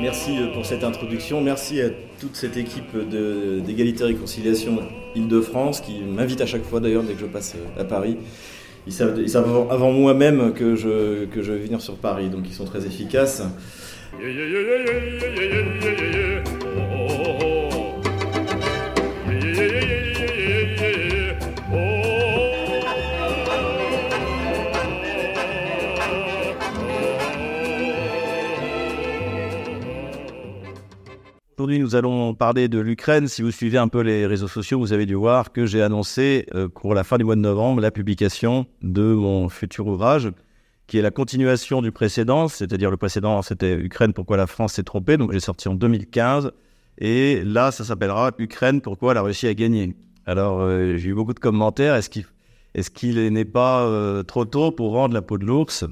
Merci euh, pour cette introduction. Merci à toute cette équipe d'égalité et réconciliation Île-de-France qui m'invite à chaque fois d'ailleurs dès que je passe euh, à Paris. Ils savent, avant moi-même que je vais venir sur Paris, donc ils sont très efficaces. Aujourd'hui, nous allons parler de l'Ukraine. Si vous suivez un peu les réseaux sociaux, vous avez dû voir que j'ai annoncé euh, pour la fin du mois de novembre la publication de mon futur ouvrage, qui est la continuation du précédent, c'est-à-dire le précédent, c'était Ukraine, pourquoi la France s'est trompée. Donc, j'ai sorti en 2015. Et là, ça s'appellera Ukraine, pourquoi la Russie a gagné. Alors, euh, j'ai eu beaucoup de commentaires. Est-ce qu'il est qu'il n'est pas euh, trop tôt pour rendre la peau de l'ours?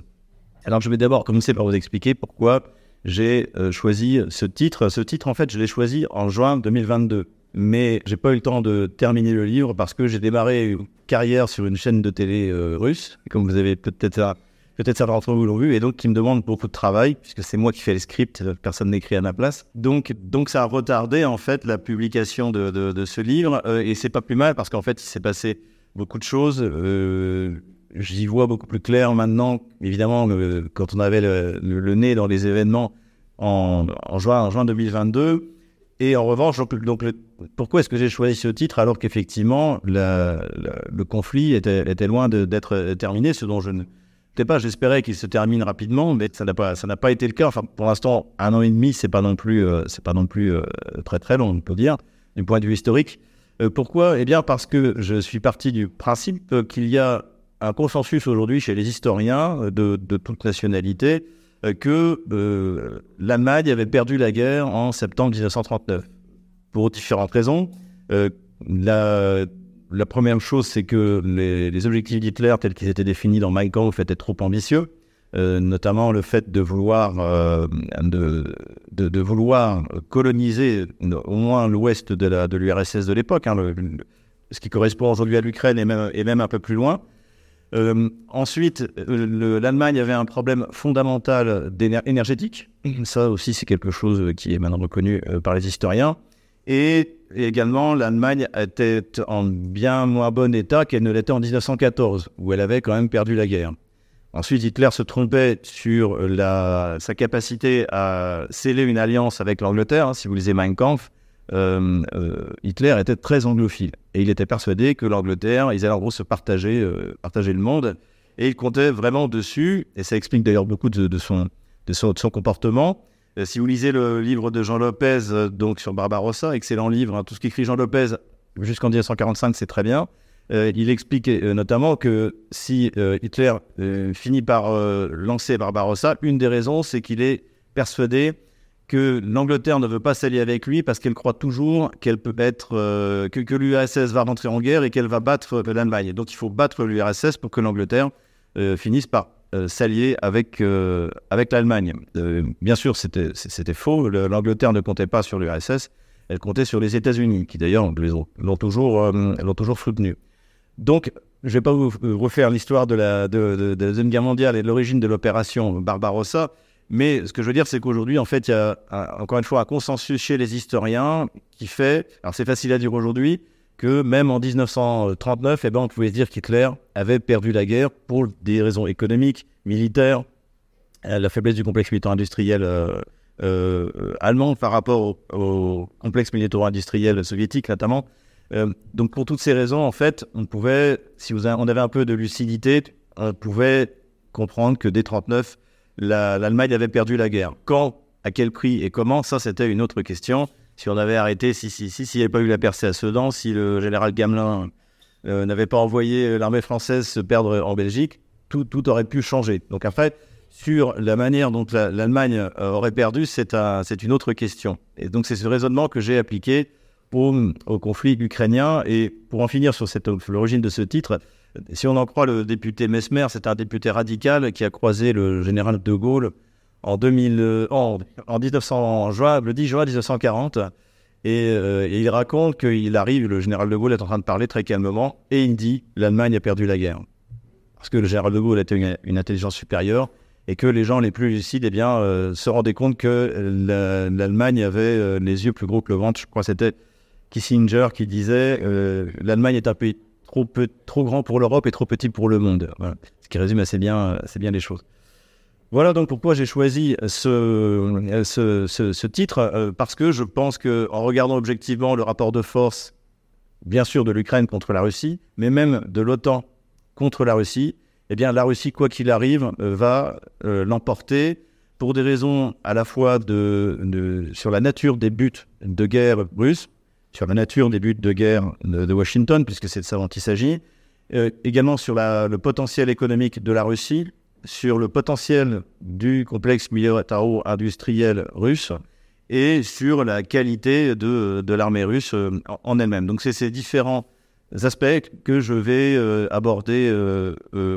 Alors, je vais d'abord commencer par vous expliquer pourquoi j'ai euh, choisi ce titre. Ce titre, en fait, je l'ai choisi en juin 2022. Mais j'ai pas eu le temps de terminer le livre parce que j'ai démarré une carrière sur une chaîne de télé euh, russe, comme vous avez peut-être peut-être certains d'entre vous l'ont vu, et donc qui me demande beaucoup de travail, puisque c'est moi qui fais les scripts, personne n'écrit à ma place. Donc, donc ça a retardé en fait la publication de, de, ce livre, euh, et c'est pas plus mal parce qu'en fait il s'est passé beaucoup de choses. Euh, j'y vois beaucoup plus clair maintenant. Évidemment, quand on avait le, nez dans les événements en, juin, en juin 2022. Et en revanche, donc, pourquoi est-ce que j'ai choisi ce titre alors qu'effectivement le conflit était, loin d'être terminé, ce dont je ne pas, j'espérais qu'il se termine rapidement, mais ça n'a pas, ça n'a pas été le cas. Enfin, pour l'instant, un an et demi, c'est pas non plus, euh, c'est pas non plus euh, très très long, on peut dire, du point de vue historique. Euh, pourquoi? Eh bien, parce que je suis parti du principe qu'il y a un consensus aujourd'hui chez les historiens euh, de, de toute nationalité euh, que euh, l'Allemagne avait perdu la guerre en septembre 1939 pour différentes raisons. la, première chose, c'est que les, objectifs d'Hitler tels qu'ils étaient définis dans Mein Kampf étaient trop ambitieux. Notamment le fait de vouloir, de, de, vouloir coloniser au moins l'ouest de l'URSS de l'époque, hein, ce qui correspond aujourd'hui à l'Ukraine et même, et même un peu plus loin. Euh, ensuite, euh, l'Allemagne avait un problème fondamental énergétique. Ça aussi, c'est quelque chose qui est maintenant reconnu euh, par les historiens. Et également, l'Allemagne était en bien moins bon état qu'elle ne l'était en 1914, où elle avait quand même perdu la guerre. Ensuite, Hitler se trompait sur la, sa capacité à sceller une alliance avec l'Angleterre. Si vous lisez Mein Kampf, euh, euh, Hitler était très anglophile. Et il était persuadé que l'Angleterre, ils allaient en gros se partager, euh, partager le monde. Et il comptait vraiment dessus. Et ça explique d'ailleurs beaucoup de, son, de, son, comportement. si vous lisez le livre de Jean Lopez, donc sur Barbarossa, excellent livre, hein, tout ce qu'écrit Jean Lopez jusqu'en 1945, c'est très bien. il explique notamment que si Hitler finit par lancer Barbarossa, une des raisons, c'est qu'il est persuadé que l'Angleterre ne veut pas s'allier avec lui parce qu'elle croit toujours qu'elle peut être euh, que, l'URSS va rentrer en guerre et qu'elle va battre euh, l'Allemagne. Donc il faut battre l'URSS pour que l'Angleterre euh, finisse par s'allier avec avec l'Allemagne. bien sûr, c'était faux. L'Angleterre ne comptait pas sur l'URSS, elle comptait sur les États-Unis, qui d'ailleurs l'ont toujours toujours soutenu. Donc je ne vais pas vous refaire l'histoire de la, de, de la Deuxième Guerre mondiale et de l'origine de l'opération Barbarossa. Mais ce que je veux dire, c'est qu'aujourd'hui, en fait, il y a encore une fois un consensus chez les historiens qui fait, alors c'est facile à dire aujourd'hui, que même en 1939, eh ben, on pouvait dire qu'Hitler avait perdu la guerre pour des raisons économiques, militaires, euh, la faiblesse du complexe militaire-industriel euh, euh, allemand par rapport au, complexe militaire-industriel soviétique notamment. donc pour toutes ces raisons, en fait, on pouvait, si vous on avait un peu de lucidité, on pouvait comprendre que dès 1939, l'Allemagne avait perdu la guerre. Quand, à quel prix et comment, ça c'était une autre question. Si on avait arrêté, si si si s'il n'y avait pas eu la percée à Sedan, si le général Gamelin euh, n'avait pas envoyé l'armée française se perdre en Belgique, tout, tout aurait pu changer. Donc après, sur la manière dont l'Allemagne euh, aurait perdu, c'est un, une autre question. Et donc c'est ce raisonnement que j'ai appliqué au, au conflit ukrainien. Et pour en finir sur l'origine de ce titre, si on en croit le député Mesmer, c'est un député radical qui a croisé le général de Gaulle en, 2000, en, 1900, juin, le 10 juin 1940. Euh, et, il raconte qu'il arrive, le général de Gaulle est en train de parler très calmement, et il dit l'Allemagne a perdu la guerre. Parce que le général de Gaulle était une, intelligence supérieure, et que les gens les plus lucides eh bien, se rendaient compte que l'Allemagne avait les yeux plus gros que le ventre. Je crois que c'était Kissinger qui disait l'Allemagne est un pays trop, peu, trop grand pour l'Europe et trop petit pour le monde. Ce qui résume assez bien, assez bien les choses. Voilà donc pourquoi j'ai choisi ce, ce, titre, euh, parce que je pense qu'en regardant objectivement le rapport de force, bien sûr de l'Ukraine contre la Russie, mais même de l'OTAN contre la Russie, eh bien la Russie, quoi qu'il arrive, euh, va euh, l'emporter pour des raisons à la fois de, sur la nature des buts de guerre russes, sur la nature des buts de guerre de, Washington, puisque c'est de ça dont il s'agit, également sur le potentiel économique de la Russie, sur le potentiel du complexe militaro-industriel russe et sur la qualité de, l'armée russe euh, en elle-même. Donc c'est ces différents aspects que je vais euh, aborder euh,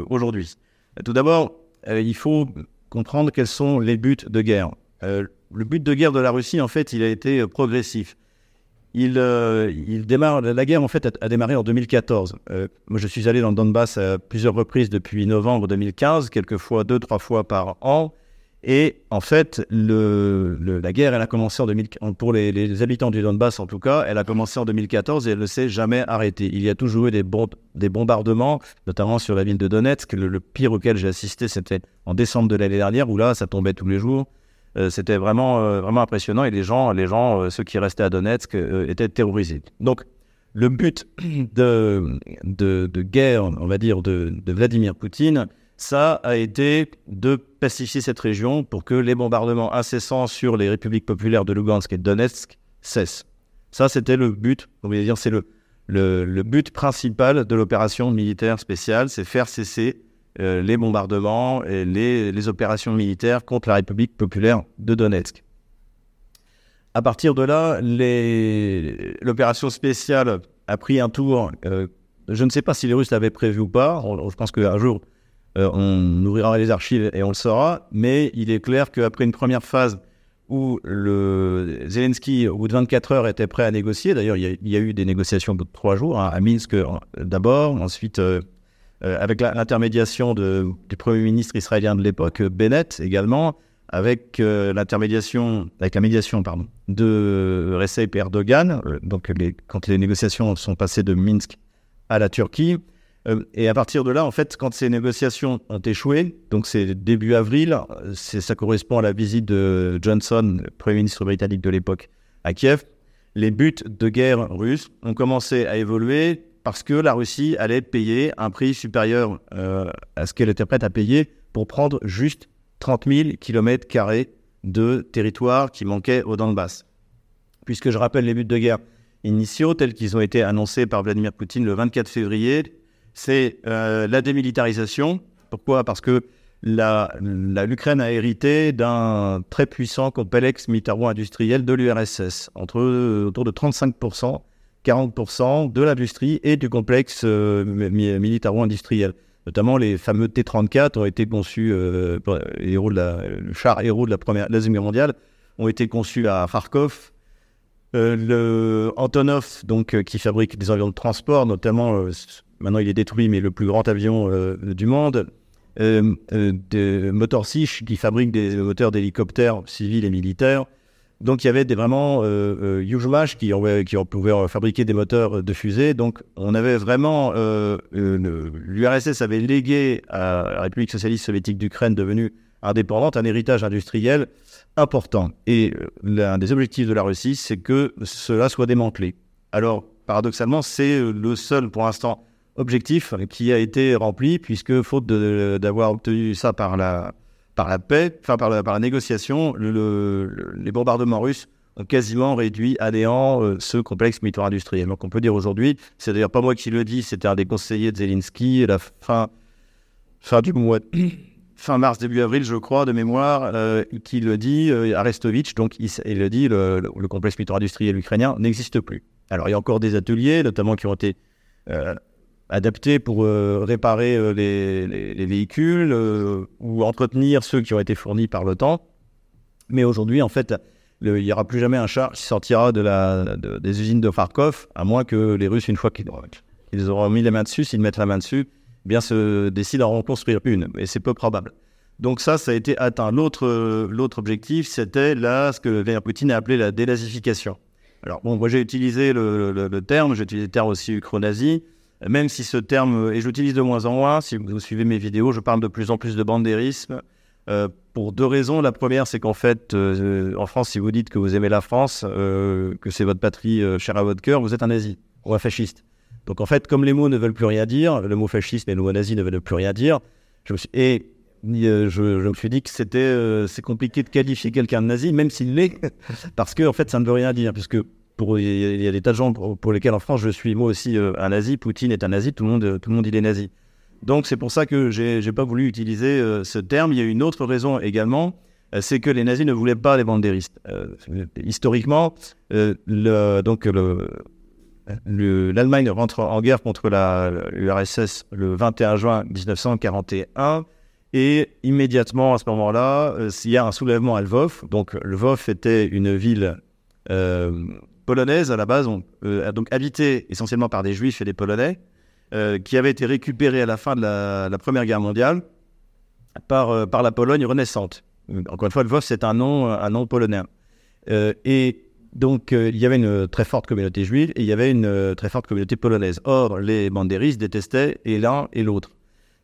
aujourd'hui. Tout d'abord, il faut comprendre quels sont les buts de guerre. le but de guerre de la Russie, en fait, il a été progressif. Il, euh, il, démarre, la guerre en fait a, démarré en 2014. Euh, moi, je suis allé dans le Donbass à plusieurs reprises depuis novembre 2015, quelquefois deux, trois fois par an. Et en fait, la guerre, elle a commencé en 2014, pour les, habitants du Donbass en tout cas, elle a commencé en 2014 et elle ne s'est jamais arrêtée. Il y a toujours eu des, des bombardements, notamment sur la ville de Donetsk. Le, le pire auquel j'ai assisté, c'était en décembre de l'année dernière, où là, ça tombait tous les jours. Euh, c'était vraiment, euh, vraiment impressionnant et les gens, les gens euh, ceux qui restaient à Donetsk, étaient terrorisés. Donc, le but de, de, guerre, on va dire, de, de, Vladimir Poutine, ça a été de pacifier cette région pour que les bombardements incessants sur les républiques populaires de Lugansk et de Donetsk cessent. Ça, c'était le but, on va dire, c'est le, le, le, but principal de l'opération militaire spéciale, c'est faire cesser euh, les bombardements et les, opérations militaires contre la République populaire de Donetsk. À partir de là, l'opération spéciale a pris un tour. Euh, je ne sais pas si les Russes l'avaient prévu ou pas. je pense qu'un jour, euh, on ouvrira les archives et on le saura. Mais il est clair qu'après une première phase où le Zelensky, au bout de 24 heures, était prêt à négocier, d'ailleurs, il, y, a eu des négociations de trois jours, hein, à Minsk d'abord, ensuite avec l'intermédiation du Premier ministre israélien de l'époque, Bennett également, avec euh, l'intermédiation, avec la médiation pardon, de Recep Erdogan, euh, donc quand les négociations sont passées de Minsk à la Turquie. et à partir de là, en fait, quand ces négociations ont échoué, donc c'est début avril, ça correspond à la visite de Johnson, Premier ministre britannique de l'époque, à Kiev, les buts de guerre russes ont commencé à évoluer parce que la Russie allait payer un prix supérieur euh, à ce qu'elle était prête à payer pour prendre juste 30 000 km de territoire qui manquait au Donbass. Puisque je rappelle les buts de guerre initiaux tels qu'ils ont été annoncés par Vladimir Poutine le 24 février, c'est euh, la démilitarisation. Pourquoi? Parce que l'Ukraine a hérité d'un très puissant complexe militaro-industriel de l'URSS, entre autour de 35 40% de l'industrie et du complexe euh, militaro-industriel. Notamment, les fameux T-34 ont été conçus, euh, héros la, le char héros de la première Deuxième Guerre mondiale, ont été conçus à Kharkov. Euh, le Antonov, donc, qui fabrique des avions de transport, notamment, maintenant il est détruit, mais le plus grand avion du monde. de Motor Sich, qui fabrique des moteurs d'hélicoptères civils et militaires. Donc il y avait des vraiment euh, euh qui, qui pouvaient fabriquer des moteurs de fusée. Donc on avait vraiment euh, l'URSS avait légué à la République socialiste soviétique d'Ukraine devenue indépendante un héritage industriel important. Et euh, l'un des objectifs de la Russie, c'est que cela soit démantelé. Alors paradoxalement, c'est le seul pour l'instant objectif qui a été rempli puisque faute d'avoir obtenu ça par la par la paix, enfin par la, négociation, les bombardements russes ont quasiment réduit à néant euh, ce complexe militaire industriel. Donc on peut dire aujourd'hui, c'est d'ailleurs pas moi qui le dis, c'était un des conseillers de Zelensky, la fin, fin du mois, fin mars, début avril, je crois, de mémoire, euh, qui le dit, euh, Arestovitch, donc il, le dit, le, complexe militaire industriel ukrainien n'existe plus. Alors il y a encore des ateliers, notamment qui ont été adaptés pour euh, réparer euh, les, véhicules euh, ou entretenir ceux qui ont été fournis par l'OTAN. Mais aujourd'hui, en fait, il n'y aura plus jamais un char qui sortira des usines de Kharkov, à moins que les Russes, une fois qu'ils auront mis la main dessus, s'ils mettent la main dessus, eh bien se décident à en construire une. Mais c'est peu probable. Donc ça, ça a été atteint. L'autre, objectif, c'était là ce que Vladimir Poutine a appelé la dénazification. Alors bon, moi j'ai utilisé le, le, terme, j'ai utilisé le terme aussi ukro-nazi, même si ce terme, et j'utilise de moins en moins, si vous suivez mes vidéos, je parle de plus en plus de bandérisme, euh, pour deux raisons. La première, c'est qu'en fait, euh, en France, si vous dites que vous aimez la France, euh, que c'est votre patrie chère à votre cœur, vous êtes un nazi ou un fasciste. Donc en fait, comme les mots ne veulent plus rien dire, le mot fascisme et le mot nazi ne veulent plus rien dire, et je, me suis dit que c'était c'est compliqué de qualifier quelqu'un de nazi, même s'il l'est, parce que en fait, ça ne veut rien dire, puisque il y a des tas de gens pour, lesquels en France je suis moi aussi un nazi, Poutine est un nazi, tout le monde tout le monde il est nazi. Donc c'est pour ça que j'ai pas voulu utiliser euh, ce terme. Il y a une autre raison également, euh, c'est que les nazis ne voulaient pas les bandéristes. Euh, historiquement, donc l'Allemagne rentre en guerre contre l'URSS le 21 juin 1941. Et immédiatement à ce moment-là, il y a un soulèvement à Lvov. Donc Lvov était une ville polonaise à la base, donc habitée essentiellement par des juifs et des polonais. Euh, qui avait été récupéré à la fin de la, Première Guerre mondiale par, euh, la Pologne renaissante. Encore une fois, Lvov, c'est un nom, un nom polonais. Euh, et donc, il y avait une très forte communauté juive et il y avait une très forte communauté polonaise. Or, les bandéristes détestaient et l'un et l'autre.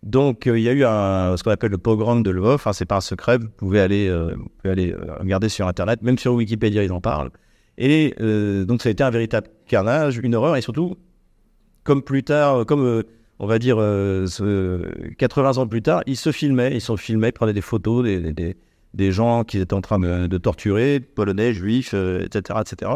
Donc, il y a eu ce qu'on appelle le pogrom de Lvov. Enfin, c'est pas un secret, vous pouvez aller, vous pouvez aller regarder sur Internet, même sur Wikipédia, ils en parlent. Et donc, ça a été un véritable carnage, une horreur, et surtout, comme plus tard, comme euh, on va dire 80 euh, ans plus tard, ils se filmaient, ils se filmaient, prenaient des photos des, des, gens qui étaient en train de, torturer, polonais, juifs, etc., euh, etc.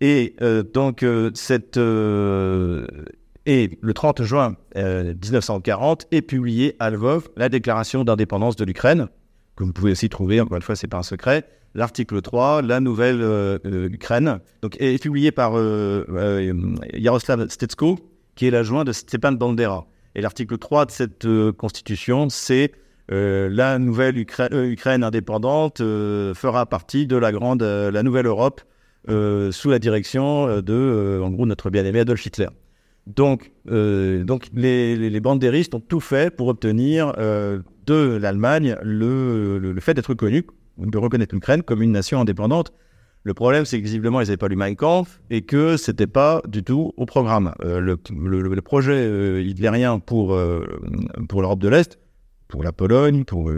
Et donc cette et le 30 juin 1940 est publié à Lvov la déclaration d'indépendance de l'Ukraine, que vous pouvez aussi trouver, encore une fois, c'est pas un secret, l'article 3, la nouvelle euh, euh, Ukraine, donc, est publié par euh, Yaroslav Stetsko, qui est l'adjoint de Stepan Bandera. Et l'article 3 de cette constitution, c'est la nouvelle Ukraine indépendante fera partie de la grande, la nouvelle Europe sous la direction de, en gros, notre bien-aimé Adolf Hitler. Donc, donc les, les, ont tout fait pour obtenir de l'Allemagne le, le, fait d'être connu de reconnaître l'Ukraine comme une nation indépendante. Le problème, c'est que visiblement, ils n'avaient pas lu Mein Kampf et que c'était pas du tout au programme. Euh, le, projet euh, hitlérien pour, euh, pour l'Europe de l'Est, pour la Pologne, pour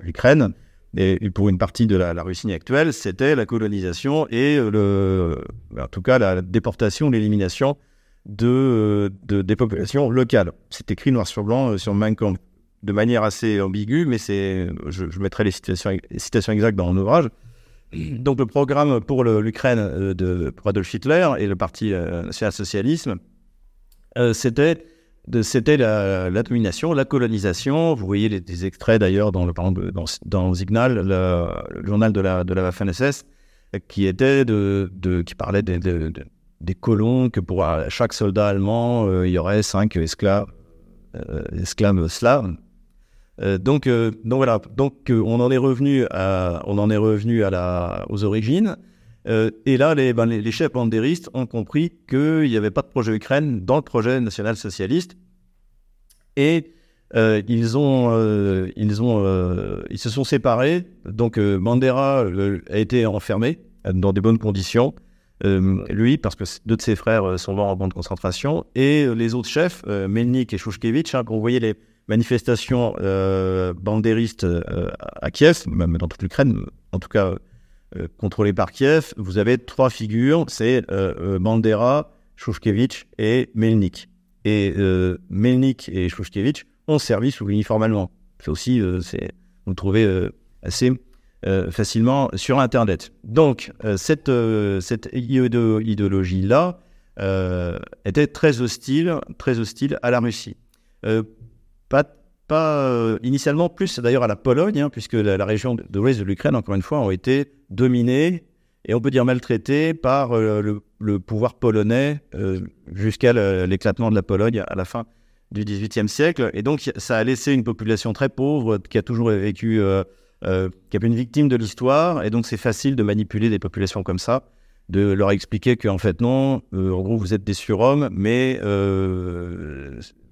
l'Ukraine et, pour une partie de la, Russie actuelle, c'était la colonisation et, le, en tout cas, la déportation, l'élimination de, des populations locales. C'est écrit noir sur blanc sur Mein Kampf de manière assez ambiguë, mais c'est, je, mettrai les citations, exactes dans mon ouvrage. Donc le programme pour l'Ukraine euh, de pour Adolf Hitler et le parti euh, national-socialisme, euh, c'était c'était la, domination, la colonisation. Vous voyez les, des extraits d'ailleurs dans le dans, dans Signal, le, journal de la de la Waffen-SS, qui était de, de qui parlait des colons que pour chaque soldat allemand il y aurait cinq esclaves esclaves slaves euh, donc, euh, donc voilà, donc euh, on en est revenu on en est revenu aux origines. et là, les, ben, chefs bandéristes ont compris qu'il n'y avait pas de projet Ukraine dans le projet national-socialiste. Et ils se sont séparés. Donc Bandera a été enfermé dans des bonnes conditions. lui, parce que deux de ses frères sont morts en bande de concentration, et les autres chefs, Melnik et Shushkevich, hein, vous voyez les, manifestations euh, euh, à Kiev, même dans toute l'Ukraine, en tout cas euh, contrôlées par Kiev, vous avez trois figures, c'est Bandera, Shushkevich et Melnik. Et Melnik et Shushkevich ont servi sous l'uniforme allemand. C'est aussi, c'est, vous le trouvez assez facilement sur Internet. Donc, cette, cette idéologie-là était très hostile, très hostile à la Russie pas, pas euh, initialement plus d'ailleurs à la Pologne, hein, puisque la, région de, l'ouest de l'Ukraine, encore une fois, ont été dominées et on peut dire maltraitées par euh, le, pouvoir polonais euh, jusqu'à l'éclatement de la Pologne à la fin du XVIIIe siècle. Et donc ça a laissé une population très pauvre qui a toujours vécu, qui a une victime de l'histoire. Et donc c'est facile de manipuler des populations comme ça de leur expliquer qu'en fait non, en gros vous êtes des surhommes, mais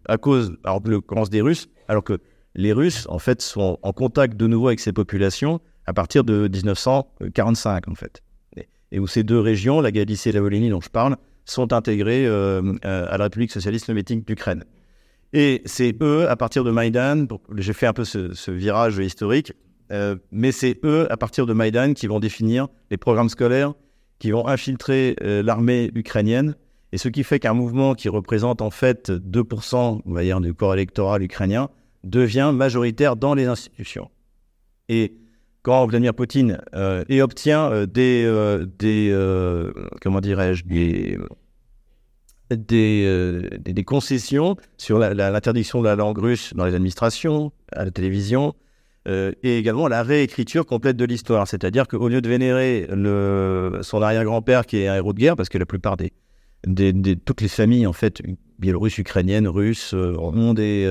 à cause alors, de l'occurrence des Russes, alors que les Russes, en fait, sont en contact de nouveau avec ces populations à partir de 1945, en fait. Et où ces deux régions, la Galicie et la Volhynie dont je parle, sont intégrées euh, à la République socialiste soviétique d'Ukraine. Et c'est eux, à partir de Maïdan, j'ai fait un peu ce, virage historique, euh, mais c'est eux, à partir de Maïdan, qui vont définir les programmes scolaires, qui vont infiltrer euh, l'armée ukrainienne. Et ce qui fait qu'un mouvement qui représente en fait 2% on va dire, du corps électoral ukrainien devient majoritaire dans les institutions. Et quand Vladimir Poutine euh, et obtient euh, des, euh, des comment dirais-je, des, des, concessions sur l'interdiction de la langue russe dans les administrations, à la télévision, et également la réécriture complète de l'histoire. C'est-à-dire qu'au lieu de vénérer le, son arrière-grand-père qui est un héros de guerre, parce que la plupart des, toutes les familles en fait biélorusses, ukrainiennes, russes ont des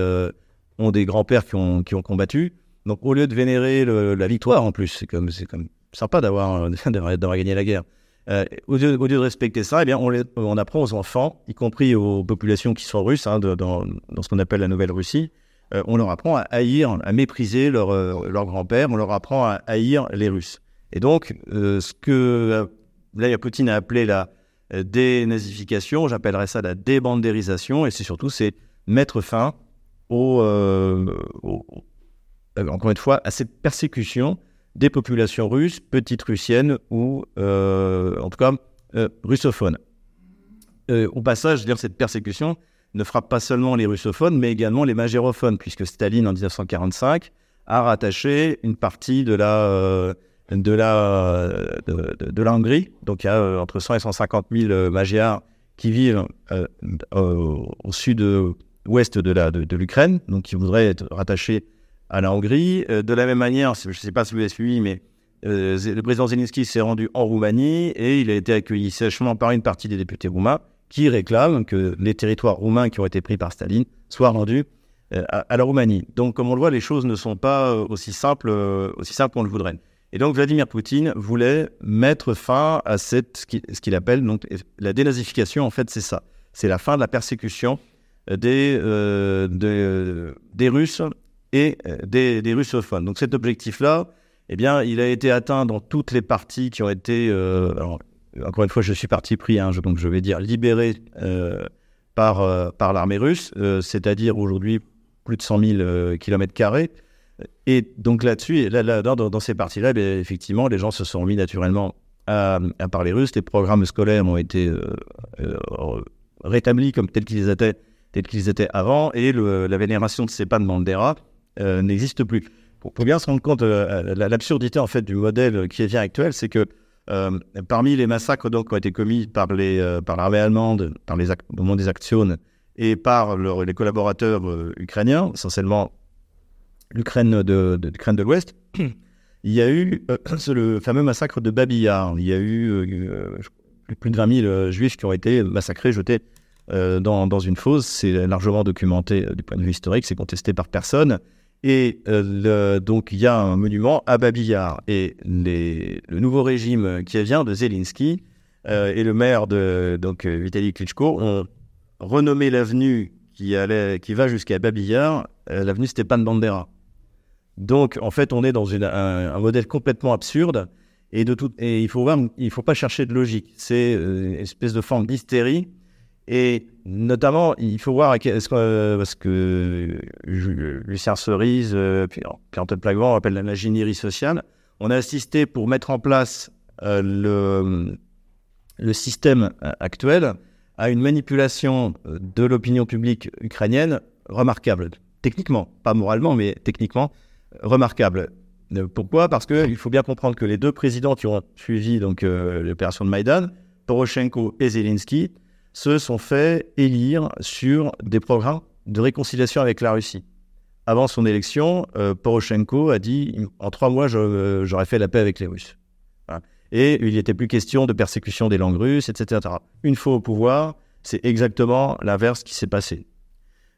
ont des grands-pères qui ont, qui ont combattu. Donc au lieu de vénérer la victoire en plus, c'est comme, c'est comme sympa d'avoir, d'avoir gagné la guerre. Euh, au, lieu, de respecter ça, eh bien, on, on, apprend aux enfants, y compris aux populations qui sont russes, hein, dans, dans, ce qu'on appelle la Nouvelle Russie, euh, on leur apprend à haïr, à mépriser leur, euh, leur grand-père, on leur apprend à haïr les Russes. Et donc, ce que Vladimir Poutine a appelé la dénazification, j'appellerais ça la débandérisation, et c'est surtout c'est mettre fin au, euh, encore une fois, à cette persécution des populations russes, petites russiennes ou, euh, en tout cas, euh, russophones. au passage, dire cette persécution ne frappe pas seulement les russophones, mais également les magérophones, puisque Staline, en 1945, a rattaché une partie de la, de la, de, Hongrie. Donc, il y a entre 100 et 150 000 magyars qui vivent au, sud-ouest de l'Ukraine, donc qui voudraient être rattachés à la Hongrie. Euh, de la même manière, je ne sais pas si vous avez suivi, mais euh, le président Zelensky s'est rendu en Roumanie et il a été accueilli sèchement par une partie des députés roumains qui réclament que les territoires roumains qui ont été pris par Staline soient rendus euh, à, la Roumanie. Donc, comme on le voit, les choses ne sont pas aussi simples, aussi simples qu'on le voudrait. Et donc, Vladimir Poutine voulait mettre fin à ce qu'il appelle donc, la dénazification. En fait, c'est ça. C'est la fin de la persécution des, des Russes et euh, des, russophones. Donc cet objectif-là, eh bien, il a été atteint dans toutes les parties qui ont été, euh, encore une fois, je suis parti pris, hein, donc je vais dire libérées euh, par, par l'armée russe, c'est-à-dire aujourd'hui plus de 100 000 km carrés. Et donc là-dessus, là, dans, ces parties-là, eh effectivement, les gens se sont mis naturellement à, parler russe. Les programmes scolaires ont été rétablis comme tels qu'ils étaient, tels qu'ils étaient avant, et la vénération de Stepan Bandera euh, n'existe plus. Pour, bien se rendre compte de euh, l'absurdité en fait du modèle qui est bien actuel, c'est que euh, parmi les massacres donc, qui ont été commis par les par l'armée allemande, par les au moment des actions et par les collaborateurs ukrainiens, essentiellement l'Ukraine de, l'Ouest, il y a eu le fameux massacre de Babillard. Il y a eu plus de 20 000 juifs qui ont été massacrés, jetés dans, une fosse. C'est largement documenté du point de vue historique, c'est contesté par personne. Et euh, donc, il y a un monument à Babillard. Et le nouveau régime qui vient de Zelensky euh, et le maire de donc, Vitaly Klitschko ont renommé l'avenue qui, va jusqu'à Babillard euh, l'avenue Stepan Bandera. Donc, en fait, on est dans un, modèle complètement absurde. Et, il il faut pas chercher de logique. C'est une espèce de forme d'hystérie et notamment, il faut voir, que, parce que Lucien Cerise, euh, puis Antoine Plagvent, on appelle l'ingénierie sociale, on a assisté pour mettre en place euh, le système actuel à une manipulation de l'opinion publique ukrainienne remarquable. Techniquement, pas moralement, mais techniquement remarquable. Pourquoi? Parce qu'il faut bien comprendre que les deux présidents qui ont suivi donc euh, l'opération de Maïdan, Poroshenko et Zelensky, se sont fait élire sur des programmes de réconciliation avec la Russie. Avant son élection, euh, Poroshenko a dit en trois mois, euh, j'aurais fait la paix avec les Russes. Et il n'était plus question de persécution des langues russes, etc. Une fois au pouvoir, c'est exactement l'inverse qui s'est passé.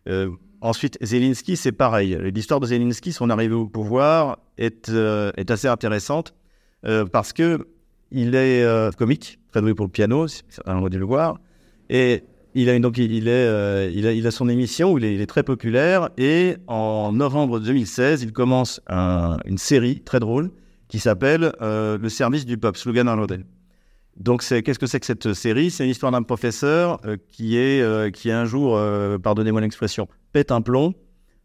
Euh, ensuite, Zelensky, c'est pareil. L'histoire de Zelensky, son arrivée au pouvoir, est, est assez intéressante parce que il est comique, très doué pour le piano, on a dû le voir. Et il a, donc, il, est, euh, il, a, son émission où il est, très populaire. Et en novembre 2016, il commence une série très drôle qui s'appelle euh, Le service du peuple, Slogan Arnoldel. Donc, qu'est-ce que c'est que cette série? C'est une histoire d'un professeur euh, qui, est, qui un jour, pardonnez-moi l'expression, pète un plomb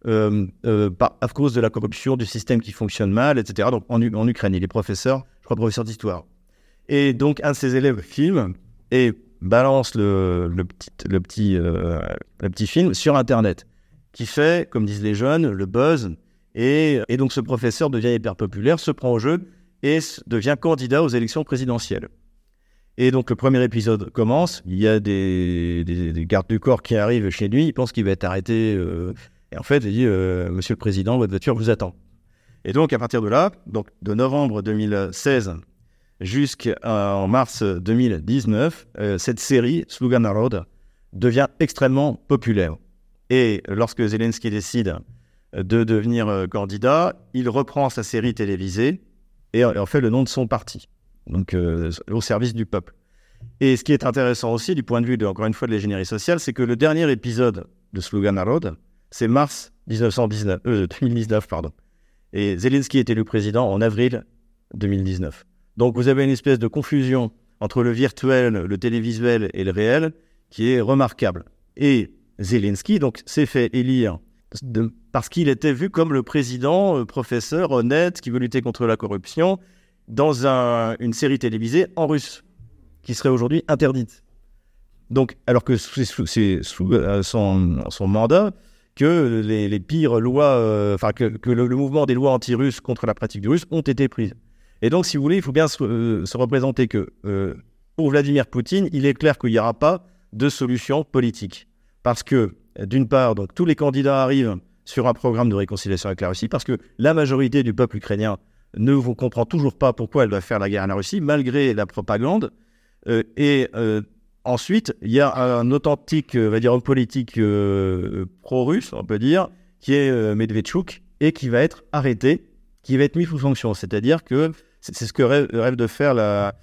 à cause de la corruption du système qui fonctionne mal, etc. Donc, en, Ukraine, il est professeur, je crois, professeur d'histoire. Et donc, un de ses élèves filme et balance le, petit, le, petit, euh, le petit film sur Internet, qui fait, comme disent les jeunes, le buzz. Et donc ce professeur devient hyper populaire, se prend au jeu et devient candidat aux élections présidentielles. Et donc le premier épisode commence, il y a des, des, gardes du corps qui arrivent chez lui, il pense qu'il va être arrêté. Euh, et en fait, il dit, euh, Monsieur le Président, votre voiture vous attend. Et donc à partir de là, de novembre 2016 jusqu'en mars 2019, euh, cette série, Sluga Narod, devient extrêmement populaire. Et lorsque Zelensky décide de devenir candidat, il reprend sa série télévisée et en fait le nom de son parti, donc euh, au service du peuple. Et ce qui est intéressant aussi du point de vue, de, encore une fois, de l'ingénierie sociale, c'est que le dernier épisode de Sluga Narod, c'est mars 1919, 2019. Pardon. Et Zelensky est élu président en avril 2019. Donc vous avez une espèce de confusion entre le virtuel, le télévisuel et le réel qui est remarquable. Et Zelensky donc s'est fait élire parce qu'il était vu comme le président, euh, professeur honnête qui veut lutter contre la corruption dans une série télévisée en russe qui serait aujourd'hui interdite. Donc, alors que c'est sous, euh, son, mandat que les, pires lois, euh, enfin que, le, mouvement des lois anti-russes contre la pratique du russe ont été prises. Et donc, si vous voulez, il faut bien se, euh, représenter que pour Vladimir Poutine, il est clair qu'il n'y aura pas de solution politique. Parce que, d'une part, donc, tous les candidats arrivent sur un programme de réconciliation avec la Russie, parce que la majorité du peuple ukrainien ne vous comprend toujours pas pourquoi elle doit faire la guerre à la Russie, malgré la propagande. Euh, et ensuite, il y a un authentique, on va dire, homme politique pro-russe, on peut dire, qui est Medvedchuk, et qui va être arrêté, qui va être mis sous sanction. C'est-à-dire que c'est ce que rêve, de faire la,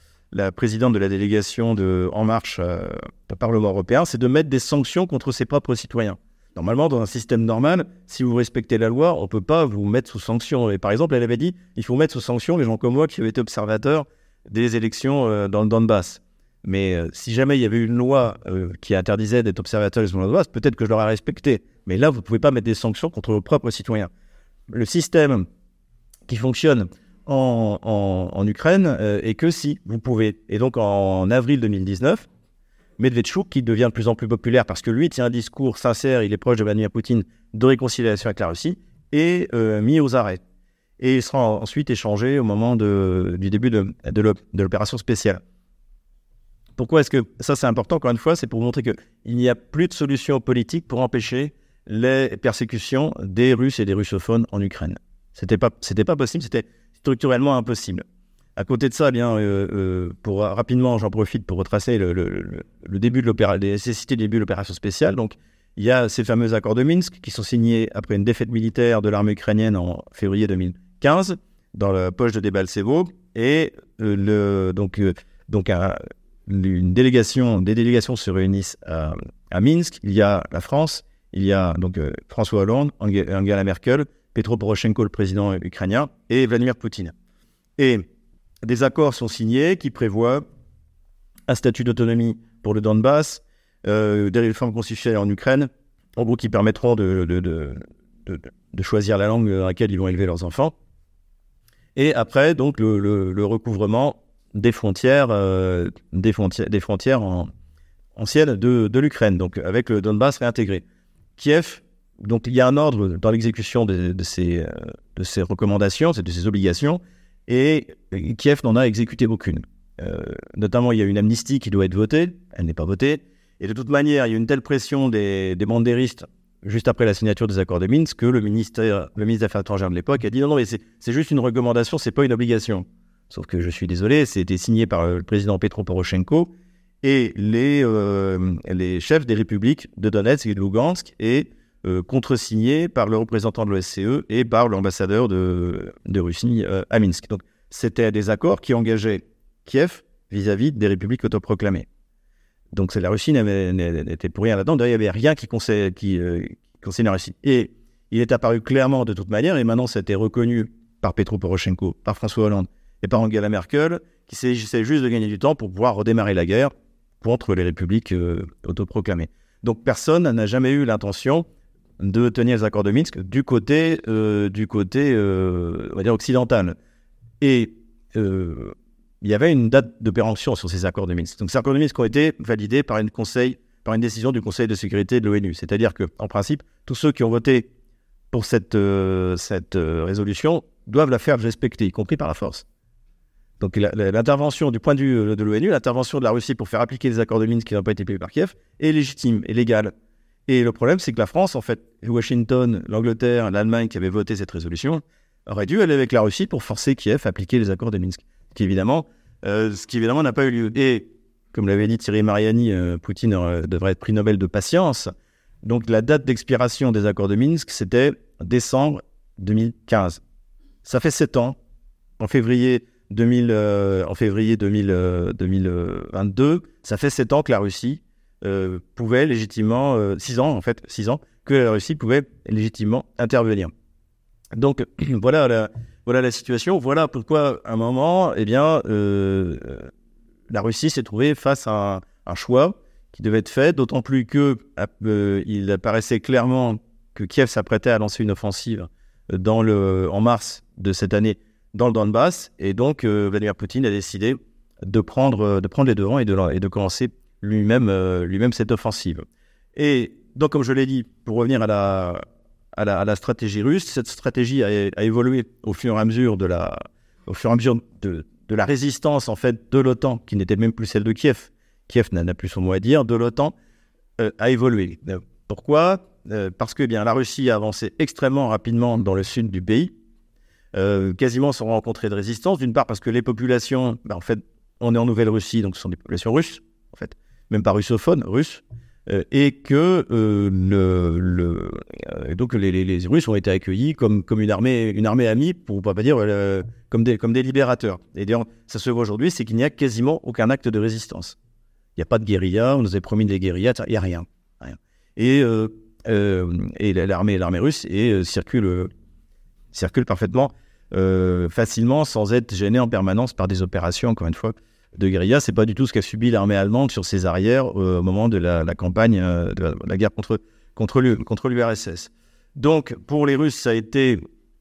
présidente de la délégation de En Marche euh, au Parlement européen, c'est de mettre des sanctions contre ses propres citoyens. Normalement, dans un système normal, si vous respectez la loi, on ne peut pas vous mettre sous sanction. Et par exemple, elle avait dit il faut mettre sous sanction les gens comme moi qui avaient été observateurs des élections euh, dans le Donbass. Mais euh, si jamais il y avait une loi qui interdisait d'être observateur des élections dans le Donbass, peut-être que je l'aurais respecté. Mais là, vous ne pouvez pas mettre des sanctions contre vos propres citoyens. Le système qui fonctionne en, Ukraine euh, et que si vous pouvez. Et donc en, avril 2019, Medvedchuk, qui devient de plus en plus populaire parce que lui tient un discours sincère, il est proche de Vladimir Poutine, de réconciliation avec la Russie, est euh, mis aux arrêts. Et il sera ensuite échangé au moment du début de, l'opération spéciale. Pourquoi est-ce que ça c'est important Encore une fois, c'est pour montrer qu'il n'y a plus de solution politique pour empêcher les persécutions des Russes et des russophones en Ukraine. C'était pas, pas possible, c'était structurellement impossible. À côté de ça, bien, euh, euh, pour rapidement, j'en profite pour retracer le, début de l'opération, les nécessités du début de l'opération spéciale. Donc, il y a ces fameux accords de Minsk qui sont signés après une défaite militaire de l'armée ukrainienne en février 2015 dans la poche de Debaltsevo et euh, donc une délégation, des délégations se réunissent à, Minsk. Il y a la France, il y a donc François Hollande, Angela Merkel, Petro Poroshenko, le président ukrainien, et Vladimir Poutine. Et des accords sont signés qui prévoient un statut d'autonomie pour le Donbass, euh, des réformes constitutionnelles en Ukraine, en gros qui permettront de, choisir la langue dans laquelle ils vont élever leurs enfants. Et après, donc, le, recouvrement des frontières, euh, anciennes de, l'Ukraine, donc avec le Donbass réintégré. Kiev donc il y a un ordre dans l'exécution de, ces, euh, de ces recommandations, de ces obligations, et Kiev n'en a exécuté aucune. Euh, notamment, il y a une amnistie qui doit être votée, elle n'est pas votée, et de toute manière, il y a une telle pression des, des bandéristes juste après la signature des accords de Minsk que le, ministère, le ministre des Affaires étrangères de l'époque a dit non, non, mais c'est juste une recommandation, c'est pas une obligation. Sauf que je suis désolé, c'était signé par le président Petro Poroshenko et les, euh, chefs des républiques de Donetsk et de Lugansk et euh, contresigné par le représentant de l'OSCE et par l'ambassadeur de, Russie euh, à Minsk. Donc, c'était des accords qui engageaient Kiev vis-à-vis des républiques autoproclamées. Donc la Russie n'était pour rien là-dedans. D'ailleurs, il n'y avait rien qui, concernait, qui, la Russie. Et il est apparu clairement de toute manière, et maintenant ça a été reconnu par Petro Poroshenko, par François Hollande et par Angela Merkel, qu'il s'agissait juste de gagner du temps pour pouvoir redémarrer la guerre contre les républiques autoproclamées. Donc personne n'a jamais eu l'intention de tenir les accords de Minsk du côté, euh, du côté euh, on va dire occidental. Et euh, il y avait une date de péremption sur ces accords de Minsk. Donc ces accords de Minsk ont été validés par une, conseil, par une décision du Conseil de sécurité de l'ONU. C'est-à-dire qu'en principe, tous ceux qui ont voté pour cette, cette résolution doivent la faire respecter, y compris par la force. Donc l'intervention du point de vue de l'ONU, l'intervention de la Russie pour faire appliquer les accords de Minsk qui n'ont pas été payés par Kiev, est légitime et légale. Et le problème, c'est que la France, en fait, Washington, l'Angleterre, l'Allemagne qui avaient voté cette résolution, auraient dû aller avec la Russie pour forcer Kiev à appliquer les accords de Minsk. Ce qui évidemment, euh, ce qui n'a pas eu lieu. Et comme l'avait dit Thierry Mariani, euh, Poutine devrait être prix Nobel de patience. Donc la date d'expiration des accords de Minsk, c'était décembre 2015. Ça fait sept ans. En février 2000, euh, en février 2000, 2022, ça fait sept ans que la Russie euh, pouvait légitimement, euh, six ans en fait, six ans, que la Russie pouvait légitimement intervenir. Donc voilà la, voilà la situation. Voilà pourquoi à un moment, eh bien, euh, la Russie s'est trouvée face à un, choix qui devait être fait, d'autant plus que il apparaissait clairement que Kiev s'apprêtait à lancer une offensive dans le, en mars de cette année dans le Donbass, et donc Vladimir Poutine a décidé de prendre, de prendre les devants et de, et de commencer lui-même euh, lui-même cette offensive. Et donc, comme je l'ai dit, pour revenir à la, à la, stratégie russe, cette stratégie a, a, évolué au fur et à mesure de la, au fur et à mesure de, de la résistance en fait de l'OTAN, qui n'était même plus celle de Kiev. Kiev n'a plus son mot à dire. De l'OTAN euh, a évolué. Euh, pourquoi? Parce que eh bien la Russie a avancé extrêmement rapidement dans le sud du pays, quasiment sans rencontrer de résistance. D'une part parce que les populations, ben, en fait, on est en Nouvelle-Russie, donc ce sont des populations russes, en fait même pas russophone, russe, euh, et que euh, le, euh, donc les, les, Russes ont été accueillis comme, comme une, armée, une armée amie, pour ne pas dire comme, des, comme des libérateurs. Et d'ailleurs, ça se voit aujourd'hui, c'est qu'il n'y a quasiment aucun acte de résistance. Il n'y a pas de guérilla, on nous avait promis des guérillas, il n'y a rien. rien. Et, et l'armée, russe et, circule, circule parfaitement facilement sans être gênée en permanence par des opérations, encore une fois, de guérilla. C'est pas du tout ce qu'a subi l'armée allemande sur ses arrières euh, au moment de la, campagne euh, de la, guerre contre, contre l'URSS. Donc, pour les Russes, ça a été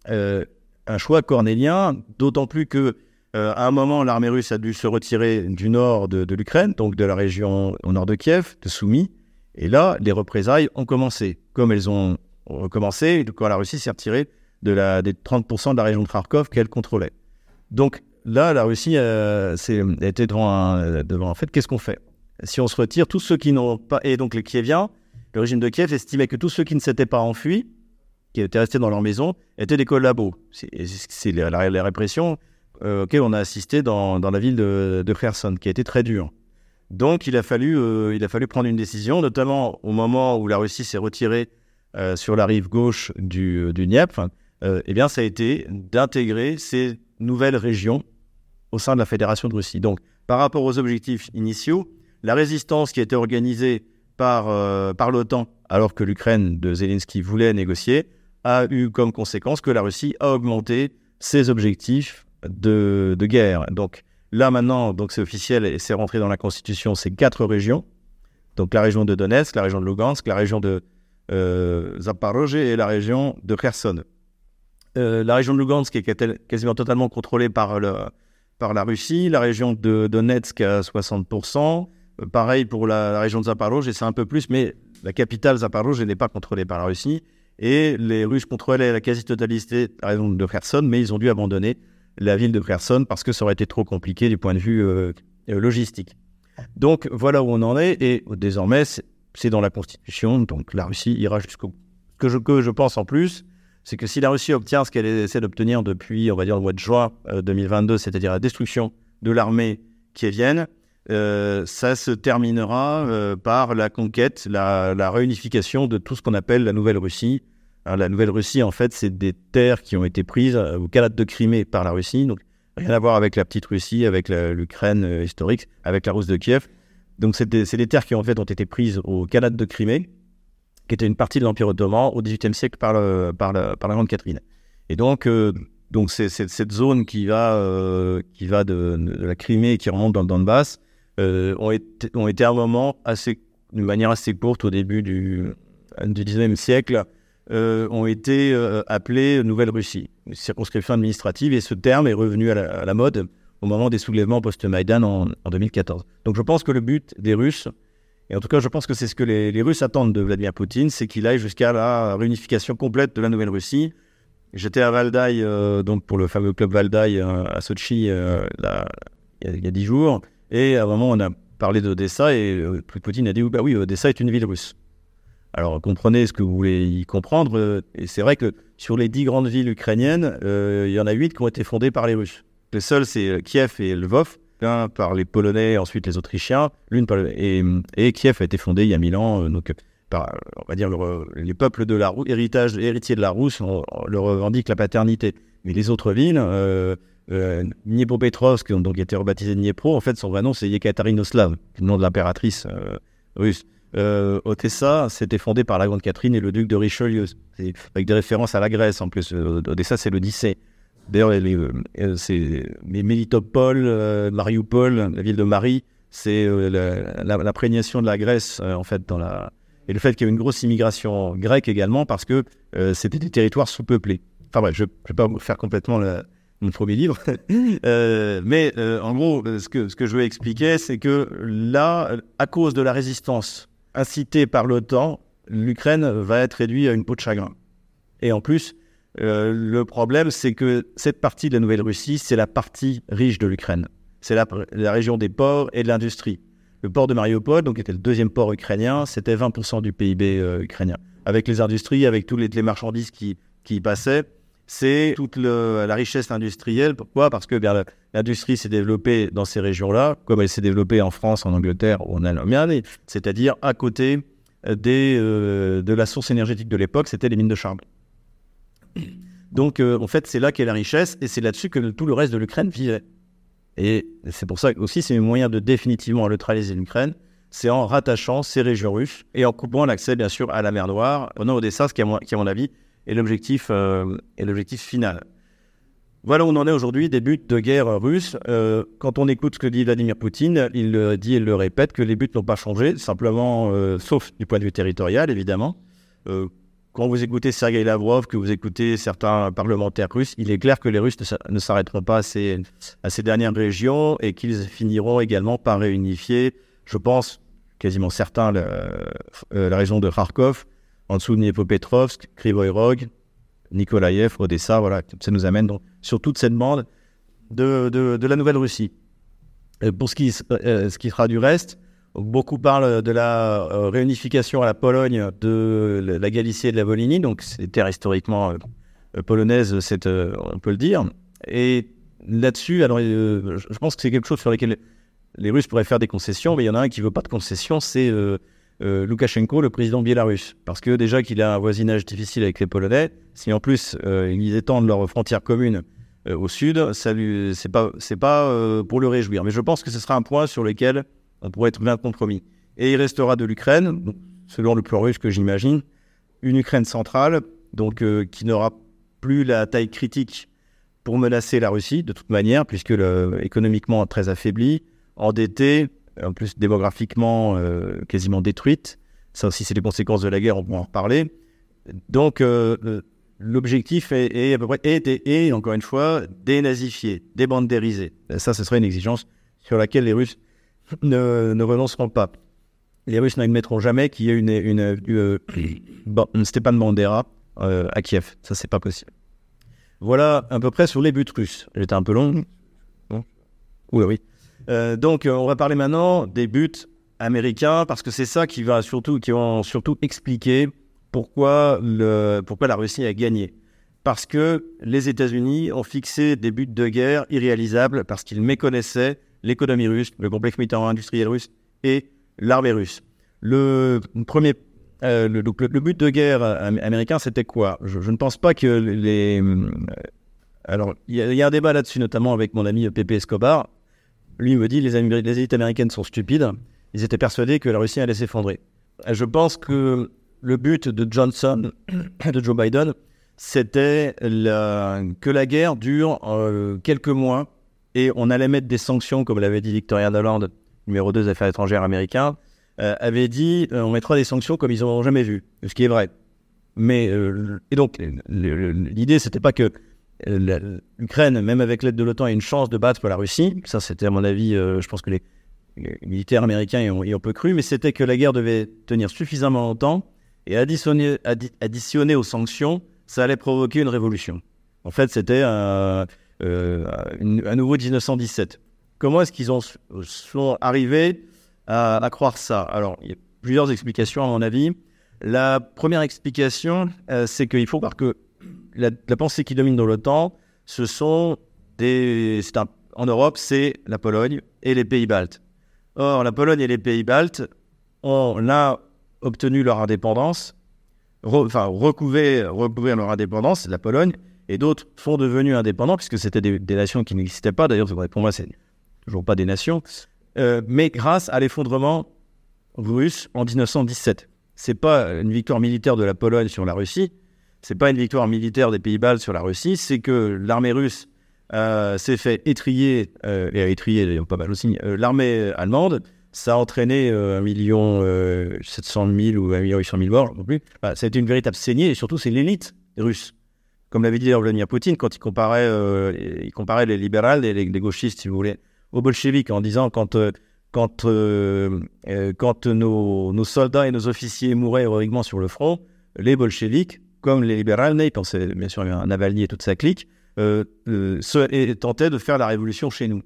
euh, un choix cornélien, d'autant plus que à un moment, l'armée russe a dû se retirer du nord de, l'Ukraine, donc de la région au nord de Kiev, de Soumy. Et là, les représailles ont commencé. Comme elles ont recommencé, quand la Russie s'est retirée de la, des 30% de la région de Kharkov qu'elle contrôlait. Donc, là, la Russie euh, était devant, en fait, qu'est-ce qu'on fait? Si on se retire, tous ceux qui n'ont pas, et donc les Kieviens, le régime de Kiev estimait que tous ceux qui ne s'étaient pas enfuis, qui étaient restés dans leur maison, étaient des collabos. C'est la, répression euh, on a assisté dans, dans la ville de, Kherson, qui a été très dure. Donc il a, fallu, euh, il a fallu prendre une décision, notamment au moment où la Russie s'est retirée euh, sur la rive gauche du, du Dniepr, eh bien ça a été d'intégrer ces nouvelles régions au sein de la Fédération de Russie. Donc, par rapport aux objectifs initiaux, la résistance qui a été organisée par, euh, l'OTAN, alors que l'Ukraine de Zelensky voulait négocier, a eu comme conséquence que la Russie a augmenté ses objectifs de, guerre. Donc là maintenant, donc c'est officiel et c'est rentré dans la Constitution, c'est quatre régions. Donc la région de Donetsk, la région de Lugansk, la région de euh, et la région de Kherson. Euh, la région de Lugansk est quasiment totalement contrôlée par le, par la Russie, la région de Donetsk à 60%, euh, pareil pour la, région de Zaporozhye, c'est un peu plus, mais la capitale Zaporozhye n'est pas contrôlée par la Russie, et les Russes contrôlaient la quasi-totalité de Kherson, mais ils ont dû abandonner la ville de Kherson parce que ça aurait été trop compliqué du point de vue euh, euh, logistique. Donc voilà où on en est, et désormais c'est dans la Constitution, donc la Russie ira jusqu'au je, que je pense en plus, c'est que si la Russie obtient ce qu'elle essaie d'obtenir depuis, on va dire, le mois de juin 2022, euh, c'est-à-dire la destruction de l'armée qui euh, ça se terminera euh, par la conquête, la, réunification de tout ce qu'on appelle la Nouvelle-Russie. la Nouvelle-Russie, en fait, c'est des terres qui ont été prises au Kalat de Crimée par la Russie, donc rien à voir avec la petite Russie, avec l'Ukraine historique, avec la Rousse de Kiev. Donc c'est des, terres qui en fait ont été prises au Khanat de Crimée, qui était une partie de l'Empire ottoman au XVIIIe siècle par, le, par, la Grande Catherine. Et donc, euh, donc cette zone qui va, euh, qui va de, la Crimée et qui remonte dans le Donbass euh, ont, été, ont été à un moment assez, d'une manière assez courte au début du, du XIXe siècle, ont été appelées Nouvelle-Russie, une circonscription administrative, et ce terme est revenu à la, mode au moment des soulèvements post-Maïdan en, 2014. Donc je pense que le but des Russes, et en tout cas je pense que c'est ce que les, Russes attendent de Vladimir Poutine, c'est qu'il aille jusqu'à la réunification complète de la Nouvelle-Russie. J'étais à Valdai, euh, donc pour le fameux club Valdai euh, à Sochi, euh, il y a dix jours, et à un moment on a parlé d'Odessa, et Poutine a dit bah oui, Odessa est une ville russe. Alors comprenez ce que vous voulez y comprendre, et c'est vrai que sur les dix grandes villes ukrainiennes, il y en a huit qui ont été fondées par les Russes. Les seuls, c'est Kiev et Lvov, l'un par les Polonais, ensuite les Autrichiens, l'une et, Kiev a été fondé il y a mille ans, donc par, on va dire, le, les peuples de la héritage, héritiers de la Rousse, on, on leur revendique la paternité. Mais les autres villes, euh, euh, Dniepropetrovsk, donc était rebaptisé Dniepro, en fait, son vrai nom, c'est Yekaterinoslav, le nom de l'impératrice euh, russe. Euh, Odessa, c'était fondé par la Grande Catherine et le duc de Richelieu, avec des références à la Grèce en plus. Odessa, c'est l'Odyssée. D'ailleurs, euh, c'est Mélitopol, euh, Mariupol, la ville de Marie, c'est euh, l'imprégnation de la Grèce en fait dans la et le fait qu'il y ait une grosse immigration grecque également parce que c'était des territoires sous-peuplés. Enfin bref, je ne vais pas faire complètement mon premier livre, mais en gros, ce que ce que je veux expliquer, c'est que là, à cause de la résistance incitée par l'OTAN, l'Ukraine va être réduite à une peau de chagrin. Et en plus, euh, le problème, c'est que cette partie de la Nouvelle-Russie, c'est la partie riche de l'Ukraine. C'est la, région des ports et de l'industrie. Le port de Mariupol, donc, était le deuxième port ukrainien, c'était 20% du PIB euh, ukrainien. Avec les industries, avec toutes les, marchandises qui, y passaient, c'est toute la richesse industrielle. Pourquoi? Parce que l'industrie s'est développée dans ces régions-là, comme elle s'est développée en France, en Angleterre ou en Allemagne, c'est-à-dire à côté euh, de la source énergétique de l'époque, c'était les mines de charbon. Donc, euh, en fait, c'est là qu'est la richesse et c'est là-dessus que tout le reste de l'Ukraine vivait. Et c'est pour ça aussi, c'est un moyen de définitivement neutraliser l'Ukraine, c'est en rattachant ces régions russes et en coupant l'accès, bien sûr, à la mer Noire, au nord Odessa, ce qui, à mon, avis, est l'objectif euh, final. Voilà où on en est aujourd'hui, des buts de guerre russe. Euh, quand on écoute ce que dit Vladimir Poutine, il le dit et le répète que les buts n'ont pas changé, simplement, euh, sauf du point de vue territorial, évidemment. Euh, quand vous écoutez Sergei Lavrov, que vous écoutez certains parlementaires russes, il est clair que les Russes ne s'arrêteront pas à ces, dernières régions et qu'ils finiront également par réunifier, je pense, quasiment certains, euh, la région de Kharkov, en dessous de Dniepropetrovsk, Krivoy Rog, Odessa, voilà, ça nous amène donc sur toute cette bande de, de, la Nouvelle-Russie. Pour ce qui, euh, ce qui sera du reste, Beaucoup parlent de la euh, réunification à la Pologne de la Galicie et de la Volhynie, donc c'est terre historiquement euh, polonaise, euh, on peut le dire. Et là-dessus, alors je pense que c'est quelque chose sur lequel les Russes pourraient faire des concessions, mais il y en a un qui veut pas de concessions, c'est Loukachenko, le président biélorusse, parce que déjà qu'il a un voisinage difficile avec les Polonais, si en plus ils étendent leurs frontières communes au sud, ça lui, c'est pas, c'est pas pour le réjouir. Mais je pense que ce sera un point sur lequel pourrait trouver un compromis. Et il restera de l'Ukraine, selon le plan russe que j'imagine, une Ukraine centrale, donc euh, qui n'aura plus la taille critique pour menacer la Russie, de toute manière, puisque économiquement très affaiblie, endettée, en plus démographiquement euh, quasiment détruite. Ça aussi, c'est les conséquences de la guerre, on pourra en reparler. Donc, euh, l'objectif est, à peu près, est, est, encore une fois, dénazifier, débandériser. Ça, ce serait une exigence sur laquelle les Russes ne, ne renonceront pas. Les Russes n'admettront jamais qu'il y ait une, une, une, euh, Stepan Bandera euh, à Kiev. Ça, c'est pas possible. Voilà à peu près sur les buts russes. J'étais un peu long. Oui, oui. Euh, donc, on va parler maintenant des buts américains parce que c'est ça qui va surtout, qui vont surtout expliquer pourquoi, le, pourquoi la Russie a gagné. Parce que les États-Unis ont fixé des buts de guerre irréalisables parce qu'ils méconnaissaient l'économie russe, le complexe militaire industriel russe et l'armée russe. Le premier, euh, donc le, but de guerre américain, c'était quoi? Je, ne pense pas que les. Euh, alors, il y, a un débat là-dessus, notamment avec mon ami Pepe Escobar. Lui me dit les, les élites américaines sont stupides ils étaient persuadés que la Russie allait s'effondrer. Je pense que le but de Johnson, de Joe Biden, c'était que la guerre dure euh, quelques mois et on allait mettre des sanctions, comme l'avait dit Victoria Nuland, numéro 2 des affaires étrangères américain, euh, avait dit on mettra des sanctions comme ils n'ont jamais vu, ce qui est vrai. Mais et donc l'idée c'était pas que l'Ukraine, même avec l'aide de l'OTAN, ait une chance de battre la Russie. Ça, c'était à mon avis, je pense que les, militaires américains y ont, y ont, peu cru, mais c'était que la guerre devait tenir suffisamment longtemps et additionner, additionner aux sanctions, ça allait provoquer une révolution. En fait, c'était un, euh, un, nouveau 1917. Comment est-ce qu'ils sont arrivés à, croire ça? Alors, il y a plusieurs explications à mon avis. La première explication, euh, c'est qu'il faut voir que la, pensée qui domine dans l'OTAN, ce sont des... en Europe, c'est la Pologne et les pays baltes. Or, la Pologne et les pays baltes ont l'un obtenu leur indépendance, enfin recouvert, recouvrir leur indépendance, la Pologne, et d'autres sont devenus indépendants, puisque c'était des, nations qui n'existaient pas, d'ailleurs pour moi c'est toujours pas des nations, euh, mais grâce à l'effondrement russe en 1917. C'est pas une victoire militaire de la Pologne sur la Russie, c'est pas une victoire militaire des Pays-Bas sur la Russie, c'est que l'armée russe euh, s'est fait étrier, euh, et a étrié pas mal aussi, l'armée allemande, ça a entraîné 1 million 700 000 ou 1 million 800 000 morts, non plus. Ça a été une véritable saignée, et surtout, c'est l'élite russe. Comme l'avait dit Vladimir Poutine quand il comparait, euh, il comparait les libéraux et les, gauchistes, si vous voulez, aux bolcheviks, en disant quand, euh, quand, euh, quand nos, nos, soldats et nos officiers mouraient héroïquement sur le front, les bolcheviks, comme les libéraux, ils pensaient bien sûr à Navalny et toute sa clique, tentaient de faire la révolution chez nous.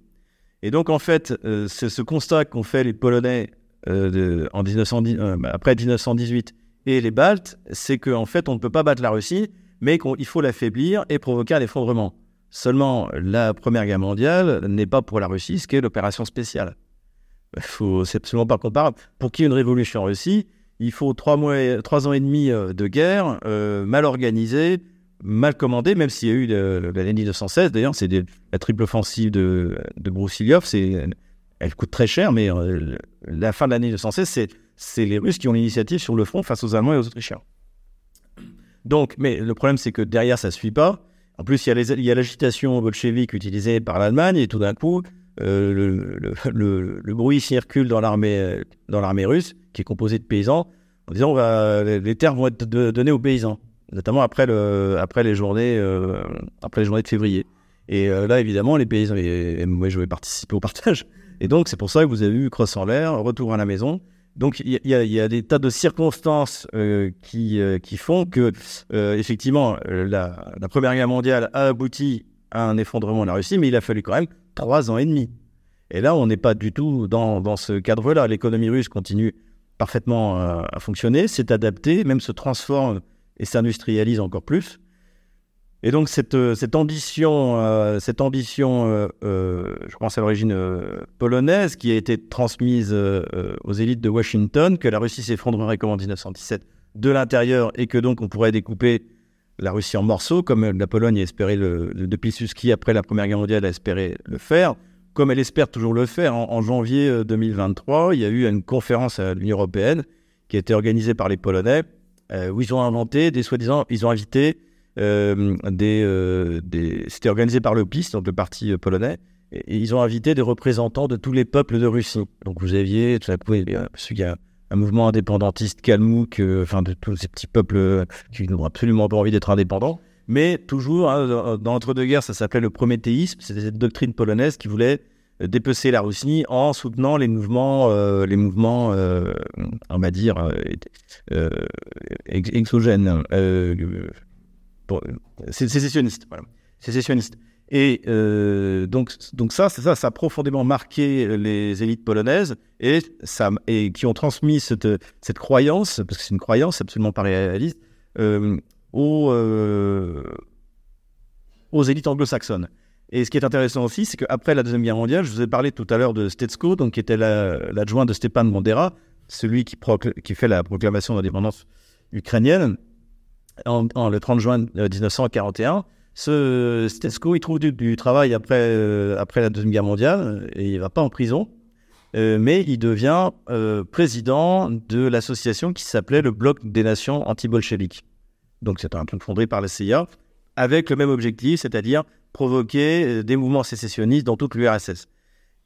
Et donc, en fait, c'est ce constat qu'ont fait les Polonais en 1910, euh, bah, après 1918 et les Baltes, c'est qu'en fait, on ne peut pas battre la Russie, mais qu'il faut l'affaiblir et provoquer un effondrement. Seulement, la Première Guerre mondiale n'est pas pour la Russie ce qu'est l'opération spéciale. C'est absolument pas comparable. Pour qu'il y ait une révolution en Russie, il faut trois, mois, trois ans et demi de guerre, mal organisée, mal commandé, même s'il y a eu l'année 1916. D'ailleurs, c'est la triple offensive de, de. Elle coûte très cher, mais euh, la fin de l'année 1916, c'est les Russes qui ont l'initiative sur le front face aux Allemands et aux Autrichiens. Donc, mais le problème, c'est que derrière, ça ne suit pas. En plus, il y a l'agitation bolchevique utilisée par l'Allemagne, et tout d'un coup, euh, le, bruit circule dans l'armée russe, qui est composée de paysans, en disant les terres vont être données aux paysans notamment après, le, après, les journées, euh, après les journées de février. Et euh, là, évidemment, les paysans, moi, je vais participer au partage. Et donc, c'est pour ça que vous avez eu Cross en l'air, retour à la maison. Donc, il y, a des tas de circonstances euh, qui, qui font que, effectivement, la, la, Première Guerre mondiale a abouti à un effondrement de la Russie, mais il a fallu quand même trois ans et demi. Et là, on n'est pas du tout dans, dans ce cadre-là. L'économie russe continue parfaitement à fonctionner, s'est adaptée, même se transforme et s'industrialise encore plus. Et donc cette, euh, ambition, euh, cette ambition euh, je pense à l'origine polonaise, qui a été transmise aux élites de Washington, que la Russie s'effondrerait comme en 1917 de l'intérieur et que donc on pourrait découper la Russie en morceaux, comme la Pologne a espéré le, de Pilsudski après la Première Guerre mondiale a espéré le faire, comme elle espère toujours le faire. En, janvier 2023, il y a eu une conférence à l'Union européenne qui a été organisée par les Polonais euh, où ils ont inventé des soi-disant, ils ont invité euh, des, euh, des c'était organisé par le PIS, donc le parti polonais, et, ils ont invité des représentants de tous les peuples de Russie. Donc vous aviez, tout à coup, il y a un mouvement indépendantiste kalmouk, enfin de tous ces petits peuples qui n'ont absolument pas envie d'être indépendants, mais toujours, hein, dans l'entre-deux-guerres, ça s'appelait le prométhéisme, c'était cette doctrine polonaise qui voulait dépecer la Russie en soutenant les mouvements, euh, les mouvements, euh, on va dire, euh, exogènes, sécessionnistes. Voilà. Sécessionnistes. Et donc, donc ça, ça, a profondément marqué les élites polonaises et, qui ont transmis cette, cette croyance, parce que c'est une croyance absolument pas réaliste, aux, aux élites anglo-saxonnes. Et ce qui est intéressant aussi, c'est qu'après la Deuxième Guerre mondiale, je vous ai parlé tout à l'heure de Stetsko, donc, qui était l'adjoint de Stepan Bandera, celui qui, qui fait la proclamation d'indépendance ukrainienne en, le 30 juin 1941. Euh, ce Stetsko, il trouve du, travail après, euh, après la Deuxième Guerre mondiale et il va pas en prison. mais il devient président de l'association qui s'appelait le Bloc des Nations anti-bolcheviques. Donc c'est un truc fondé par la CIA, avec le même objectif, c'est-à-dire provoquer des mouvements sécessionnistes dans toute l'URSS.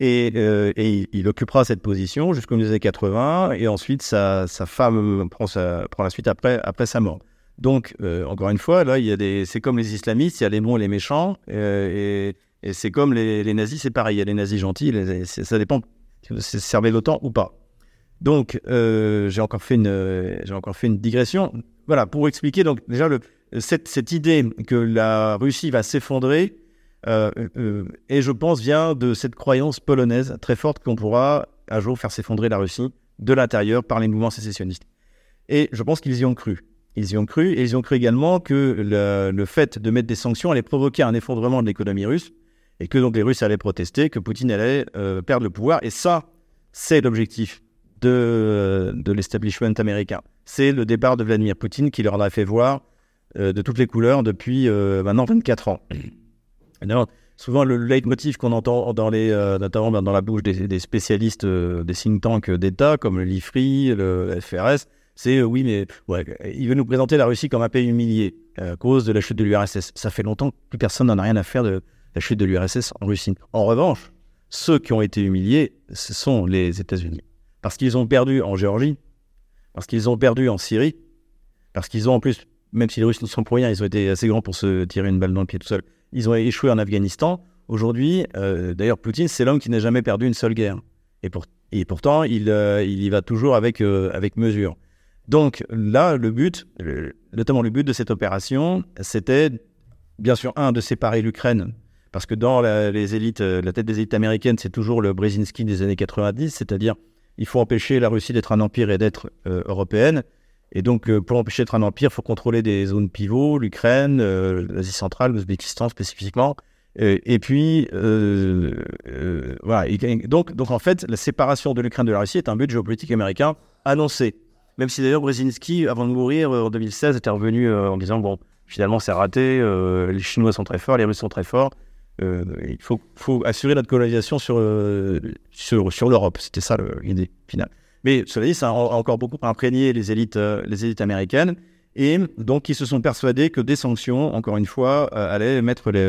Et, il occupera cette position jusqu'aux années 80, et ensuite sa, femme prend, la suite après sa mort. Donc, encore une fois, là, il y a des, c'est comme les islamistes, il y a les bons et les méchants, et, et c'est comme les, nazis, c'est pareil. Il y a les nazis gentils, ça dépend si servez l'OTAN ou pas. Donc, euh, j'ai encore fait une, j'ai encore fait une digression. Voilà, pour expliquer donc déjà le, cette, cette idée que la Russie va s'effondrer, euh, euh, et je pense vient de cette croyance polonaise très forte qu'on pourra un jour faire s'effondrer la Russie de l'intérieur par les mouvements sécessionnistes. Et je pense qu'ils y ont cru. Ils y ont cru, et ils ont cru également que le, fait de mettre des sanctions allait provoquer un effondrement de l'économie russe, et que donc les Russes allaient protester, que Poutine allait euh, perdre le pouvoir. Et ça, c'est l'objectif de, de l'establishment américain. C'est le départ de Vladimir Poutine qui leur a fait voir euh, de toutes les couleurs depuis euh, maintenant 24 ans. Souvent, le leitmotiv qu'on entend dans les, notamment dans la bouche des, spécialistes des think tanks d'État, comme le LIFRI, le FRS, c'est oui, mais il veut nous présenter la Russie comme un pays humilié à cause de la chute de l'URSS. Ça fait longtemps que plus personne n'en a rien à faire de, la chute de l'URSS en Russie. En revanche, ceux qui ont été humiliés, ce sont les États-Unis. Parce qu'ils ont perdu en Géorgie, parce qu'ils ont perdu en Syrie, parce qu'ils ont en plus, même si les Russes ne sont pour rien, ils ont été assez grands pour se tirer une balle dans le pied tout seul, ils ont échoué en Afghanistan. Aujourd'hui, euh, d'ailleurs, Poutine, c'est l'homme qui n'a jamais perdu une seule guerre. Et, pour, et pourtant, il, euh, y va toujours avec, euh, avec mesure. Donc là, le but, notamment le but de cette opération, c'était bien sûr, un, de séparer l'Ukraine parce que dans les élites, euh, la tête des élites américaines, c'est toujours le Brzezinski des années 90, c'est-à-dire il faut empêcher la Russie d'être un empire et d'être euh, européenne. Et donc, euh, pour empêcher d'être un empire, il faut contrôler des zones pivots, l'Ukraine, l'Asie centrale, l'Ouzbékistan spécifiquement. et puis, voilà. donc, donc, en fait, la séparation de l'Ukraine de la Russie est un but géopolitique américain annoncé. Même si d'ailleurs Brzezinski, avant de mourir en 2016, était revenu en disant bon, finalement c'est raté, les Chinois sont très forts, les Russes sont très forts, euh, il faut, assurer notre colonisation sur, euh, sur, l'Europe. C'était ça l'idée finale. Mais cela dit, ça a encore beaucoup imprégné les élites, euh, les élites américaines. Et donc, ils se sont persuadés que des sanctions, encore une fois, allaient mettre les.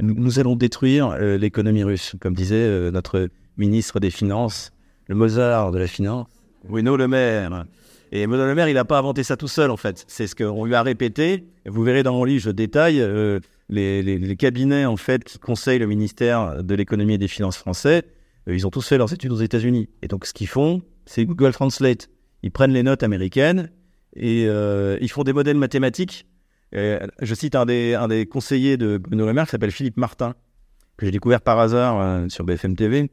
nous allons détruire l'économie russe, comme disait notre ministre des Finances, le Mozart de la finance, Bruno Le Maire. Et Bruno Le Maire, il n'a pas inventé ça tout seul, en fait. C'est ce qu'on lui a répété. Vous verrez dans mon livre, je détaille les, cabinets en fait qui conseillent le ministère de l'économie et des finances français, euh, ils ont tous fait leurs études aux États-Unis. Et donc ce qu'ils font, c'est Google Translate. Ils prennent les notes américaines et euh, ils font des modèles mathématiques. Euh, je cite un des, un des conseillers de Bruno Le Maire qui s'appelle Philippe Martin, que j'ai découvert par hasard sur BFM TV,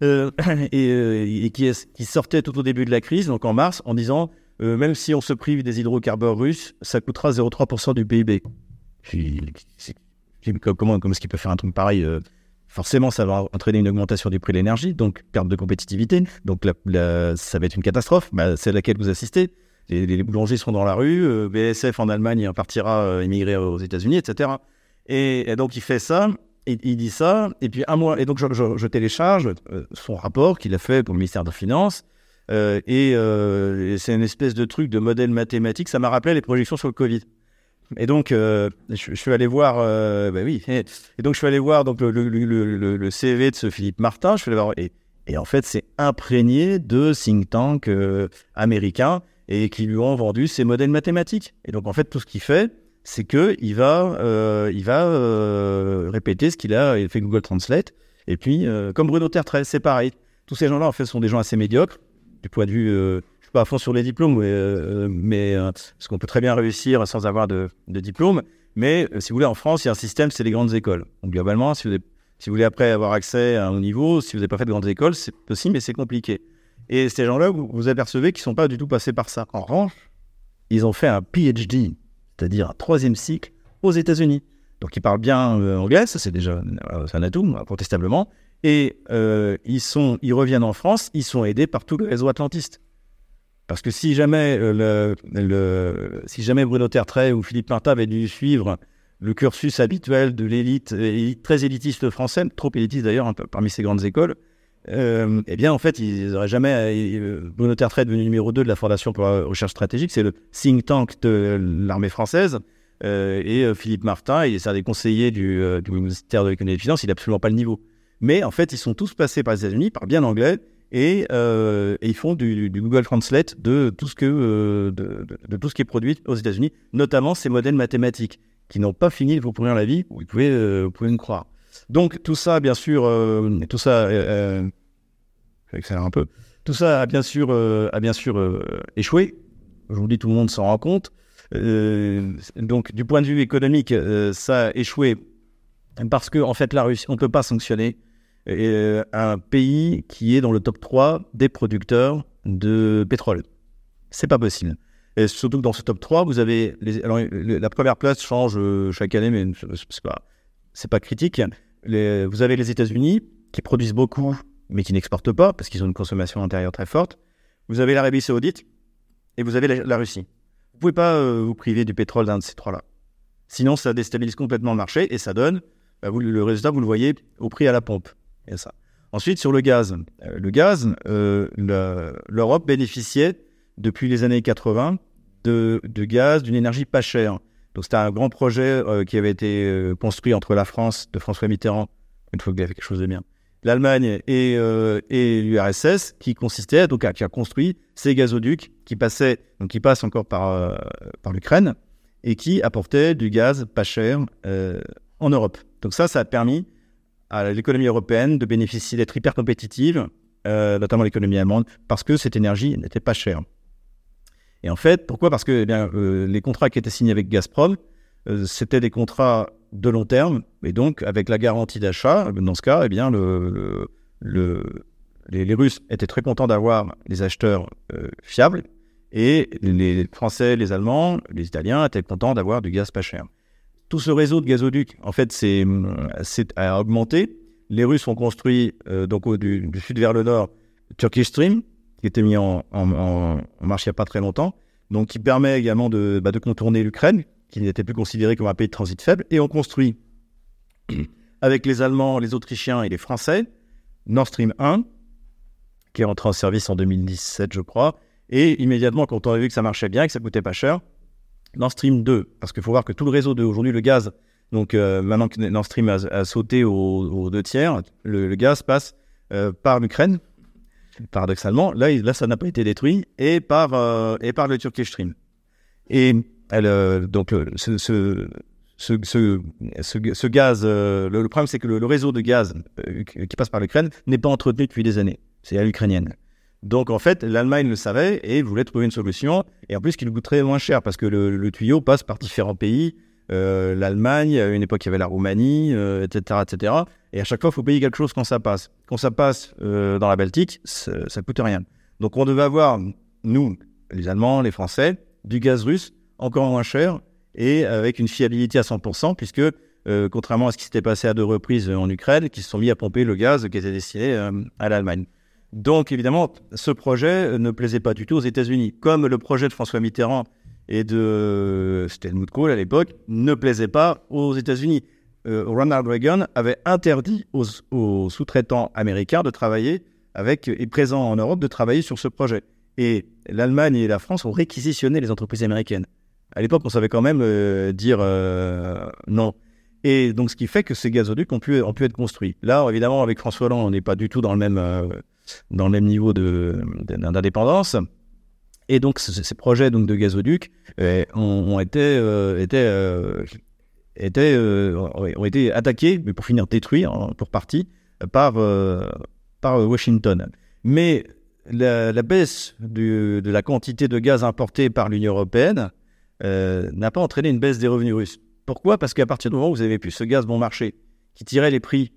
et, qui, qui, sortait tout au début de la crise, donc en mars, en disant même si on se prive des hydrocarbures russes, ça coûtera 0,3% du PIB comment, comment est-ce qu'il peut faire un truc pareil euh, Forcément, ça va entraîner une augmentation du prix de l'énergie, donc perte de compétitivité. Donc ça va être une catastrophe. Bah, c'est à laquelle vous assistez. Les, boulangers seront dans la rue. Euh, BSF en Allemagne partira euh, immigrer aux États-Unis, etc. Et, donc il fait ça. Il dit ça. Et puis un mois. Et donc je, télécharge son rapport qu'il a fait pour le ministère des Finances. et, et c'est une espèce de truc de modèle mathématique. Ça m'a rappelé les projections sur le Covid. Et donc, euh, je, suis allé voir, euh, bah oui, et, donc je suis allé voir donc le, le, CV de ce Philippe Martin. Je suis allé voir, et, et en fait, c'est imprégné de think tanks euh, américains et qui lui ont vendu ces modèles mathématiques. Et donc, en fait, tout ce qu'il fait, c'est que il va, euh, il va euh, répéter ce qu'il a fait Google Translate. Et puis, comme Bruno Tertrais, c'est pareil. Tous ces gens-là, en fait, sont des gens assez médiocres du point de vue pas à fond sur les diplômes, mais, euh, mais euh, qu'on peut très bien réussir sans avoir de, diplôme. Mais euh, si vous voulez, en France, il y a un système, c'est les grandes écoles. Donc globalement, si vous, si vous voulez après avoir accès à un haut niveau, si vous n'avez pas fait de grandes écoles, c'est possible, mais c'est compliqué. Et ces gens-là, vous, vous apercevez qu'ils ne sont pas du tout passés par ça. En revanche, ils ont fait un PhD, c'est-à-dire un troisième cycle, aux États-Unis. Donc ils parlent bien anglais, ça c'est déjà un atout, incontestablement. Et ils, sont, ils reviennent en France, ils sont aidés par tout le réseau atlantiste. Parce que si jamais, euh, le, si jamais Bruno Tertrais ou Philippe Martin avaient dû suivre le cursus habituel de l'élite, très élitiste française, trop élitiste d'ailleurs parmi ces grandes écoles, eh bien, en fait, ils n'auraient jamais. Bruno Tertrais est devenu numéro 2 de la Fondation pour la recherche stratégique. C'est le think tank de l'armée française. et Philippe Martin, il est un des conseillers du, ministère de l'économie et des finances. Il n'a absolument pas le niveau. Mais en fait, ils sont tous passés par les États-Unis, par bien anglais. Euh, et, ils font du, Google Translate de tout, ce euh, qui est produit aux États-Unis, notamment ces modèles mathématiques qui n'ont pas fini de vous pourrir la vie, vous pouvez, euh, vous pouvez me croire. Donc tout ça, bien sûr, tout ça, un peu, tout ça a bien sûr, a bien sûr échoué. Aujourd'hui, tout le monde s'en rend compte. donc du point de vue économique, ça a échoué parce que en fait, la Russie, on ne peut pas sanctionner euh, un pays qui est dans le top 3 des producteurs de pétrole. C'est pas possible. Et surtout que dans ce top 3, vous avez. Les, alors, la première place change euh, chaque année, mais c'est pas, c'est pas critique. Vous avez les États-Unis qui produisent beaucoup, mais qui n'exportent pas parce qu'ils ont une consommation intérieure très forte. Vous avez l'Arabie Saoudite et vous avez la, Russie. Vous pouvez pas euh, vous priver du pétrole d'un de ces trois-là. Sinon, ça déstabilise complètement le marché et ça donne. Bah, le résultat, vous le voyez au prix à la pompe. Ensuite, sur le gaz. Euh, le gaz, euh, l'Europe bénéficiait depuis les années 80 de, gaz, d'une énergie pas chère. Donc c'était un grand projet euh, qui avait été construit entre la France de François Mitterrand, une fois qu'il avait quelque chose de bien, l'Allemagne et, et l'URSS, qui consistait donc qui a construit ces gazoducs qui passaient, donc qui passent encore par, l'Ukraine et qui apportaient du gaz pas cher en Europe. Donc ça, ça a permis à l'économie européenne de bénéficier d'être hyper compétitive, euh, notamment l'économie allemande, parce que cette énergie n'était pas chère. Et en fait, pourquoi? Parce que eh euh, les contrats qui étaient signés avec Gazprom, euh, c'était des contrats de long terme, et donc avec la garantie d'achat, dans ce cas, eh les, Russes étaient très contents d'avoir des acheteurs fiables, et les Français, les Allemands, les Italiens étaient contents d'avoir du gaz pas cher. Tout ce réseau de gazoducs, en fait, a augmenté. Les Russes ont construit, euh, donc du, sud vers le nord, Turkish Stream, qui était mis en, marche il n'y a pas très longtemps, donc qui permet également de, bah, de contourner l'Ukraine, qui n'était plus considéré comme un pays de transit faible. Et on construit, avec les Allemands, les Autrichiens et les Français, Nord Stream 1, qui est entré en service en 2017, je crois. Et immédiatement, quand on a vu que ça marchait bien, que ça coûtait pas cher, Nord Stream 2, parce qu'il faut voir que tout le réseau d'aujourd'hui, le gaz, donc euh, maintenant que Nord Stream a, sauté aux, deux tiers, le, gaz passe euh, par l'Ukraine, paradoxalement. Là, là ça n'a pas été détruit, et par, euh, et par le Turkish Stream. Et elle, donc, ce, ce, ce, ce, gaz, le, problème, c'est que le, réseau de gaz qui passe par l'Ukraine n'est pas entretenu depuis des années. C'est à l'ukrainienne. Donc en fait, l'Allemagne le savait et voulait trouver une solution. Et en plus, qu'il coûterait moins cher parce que le, tuyau passe par différents pays. Euh, L'Allemagne, à une époque, il y avait la Roumanie, etc., euh, etc. Et à chaque fois, il faut payer quelque chose quand ça passe. Quand ça passe euh, dans la Baltique, ça ne coûte rien. Donc on devait avoir, nous, les Allemands, les Français, du gaz russe encore moins cher et avec une fiabilité à 100%, puisque contrairement à ce qui s'était passé à deux reprises en Ukraine, qui se sont mis à pomper le gaz qui était destiné à l'Allemagne. Donc évidemment, ce projet ne plaisait pas du tout aux États-Unis, comme le projet de François Mitterrand et de Helmut Kohl à l'époque ne plaisait pas aux États-Unis. Euh, Ronald Reagan avait interdit aux, sous-traitants américains de travailler avec et présents en Europe de travailler sur ce projet. Et l'Allemagne et la France ont réquisitionné les entreprises américaines. À l'époque, on savait quand même euh, dire euh, non. Et donc, ce qui fait que ces gazoducs ont pu, ont pu être construits. Là, évidemment, avec François Hollande, on n'est pas du tout dans le même dans le même niveau d'indépendance. Et donc, ces projets donc, de gazoduc euh, ont, été, euh, euh, ont été attaqués, mais pour finir détruits, pour partie, par, par Washington. Mais la, baisse de la quantité de gaz importé par l'Union européenne n'a pas entraîné une baisse des revenus russes. Pourquoi? Parce qu'à partir du moment où vous avez pu ce gaz bon marché qui tirait les prix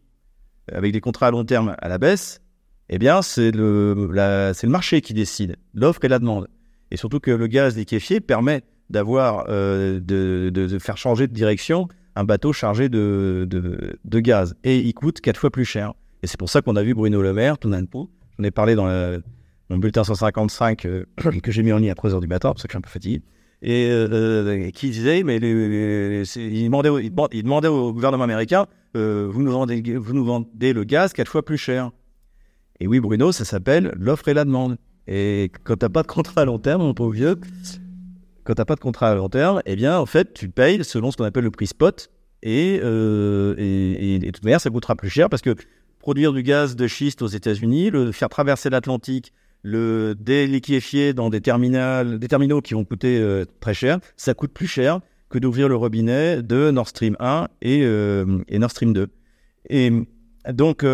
avec des contrats à long terme à la baisse, eh bien, c'est le, c'est le marché qui décide, l'offre et la demande. Et surtout que le gaz liquéfié permet d'avoir, euh, de, faire changer de direction un bateau chargé de, de, gaz. Et il coûte quatre fois plus cher. Et c'est pour ça qu'on a vu Bruno Le Maire, tout d'un coup, j'en ai parlé dans, le, bulletin 155 euh, que j'ai mis en ligne à 3 h du matin, parce que je suis un peu fatigué, et euh, qui disait, mais il, demandait, il, demandait, au gouvernement américain, vous, nous vendez, vous nous vendez le gaz quatre fois plus cher. Et oui, Bruno, ça s'appelle l'offre et la demande. Et quand tu n'as pas de contrat à long terme, mon pauvre vieux, quand tu n'as pas de contrat à long terme, eh bien, en fait, tu payes selon ce qu'on appelle le prix spot. Et, euh, de toute manière, ça coûtera plus cher parce que produire du gaz de schiste aux États-Unis, le faire traverser l'Atlantique, le déliquéfier dans des, terminaux qui vont coûter euh, très cher, ça coûte plus cher que d'ouvrir le robinet de Nord Stream 1 et, euh, et Nord Stream 2. Et donc,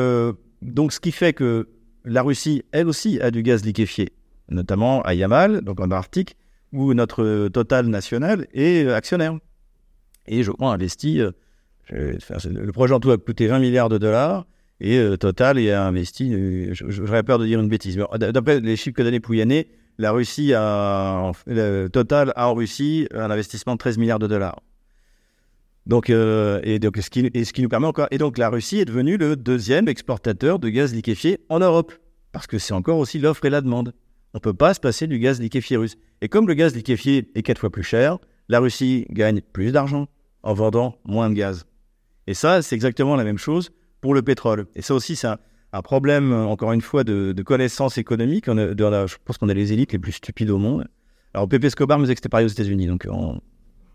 donc, ce qui fait que la Russie, elle aussi, a du gaz liquéfié, notamment à Yamal, donc en Arctique, où notre Total national est actionnaire. Et je crois investi, le projet en tout a coûté 20 milliards de dollars. Et euh, Total a investi, euh, j'aurais peur de dire une bêtise. D'après les chiffres que donnait Pouyanné, la Russie a, Total a en Russie un investissement de 13 milliards de dollars. Donc, euh, et donc ce, qui, ce qui nous permet encore. Et donc, la Russie est devenue le deuxième exportateur de gaz liquéfié en Europe. Parce que c'est encore aussi l'offre et la demande. On ne peut pas se passer du gaz liquéfié russe. Et comme le gaz liquéfié est quatre fois plus cher, la Russie gagne plus d'argent en vendant moins de gaz. Et ça, c'est exactement la même chose pour le pétrole. Et ça aussi, c'est un, problème, encore une fois, de, connaissances économiques. je pense qu'on a les élites les plus stupides au monde. Alors, Pepe Escobar me disait que c'était pareil aux États-Unis, donc on,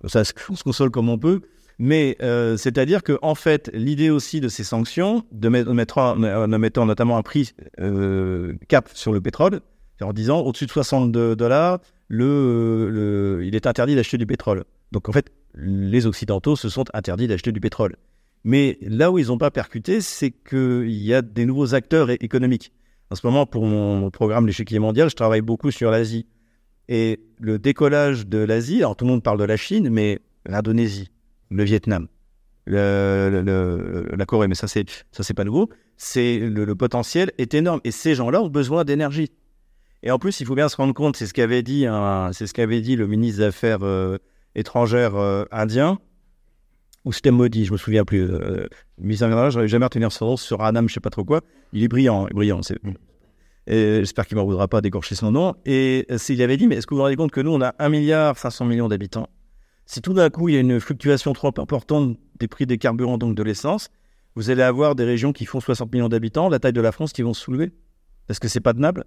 se console comme on peut. Mais euh, c'est-à-dire que en fait, l'idée aussi de ces sanctions, de, mettre, en mettant notamment un prix euh, cap sur le pétrole, en disant au-dessus de 62 dollars, le, il est interdit d'acheter du pétrole. Donc en fait, les Occidentaux se sont interdits d'acheter du pétrole. Mais là où ils n'ont pas percuté, c'est qu'il y a des nouveaux acteurs économiques. En ce moment, pour mon programme L'échiquier mondial, je travaille beaucoup sur l'Asie. Et le décollage de l'Asie, alors tout le monde parle de la Chine, mais l'Indonésie, le Vietnam, la Corée, mais ça c'est ça c'est pas nouveau. C'est le, potentiel est énorme et ces gens-là ont besoin d'énergie. Et en plus, il faut bien se rendre compte, c'est ce qu'avait dit c'est ce qu'avait dit le ministre des Affaires euh, étrangères euh, indien ou c'était maudit, je me souviens plus. Euh, mis en j'arrive jamais à retenir son nom sur Anam, je sais pas trop quoi. Il est brillant, brillant. C'est... Et j'espère qu'il ne m'en voudra pas d'écorcher son nom. Et euh, s'il avait dit, mais est-ce que vous vous rendez compte que nous, on a 1 milliard 500 millions d'habitants? Si tout d'un coup, il y a une fluctuation trop importante des prix des carburants, donc de l'essence, vous allez avoir des régions qui font 60 millions d'habitants, la taille de la France, qui vont se soulever. Parce que c'est pas tenable.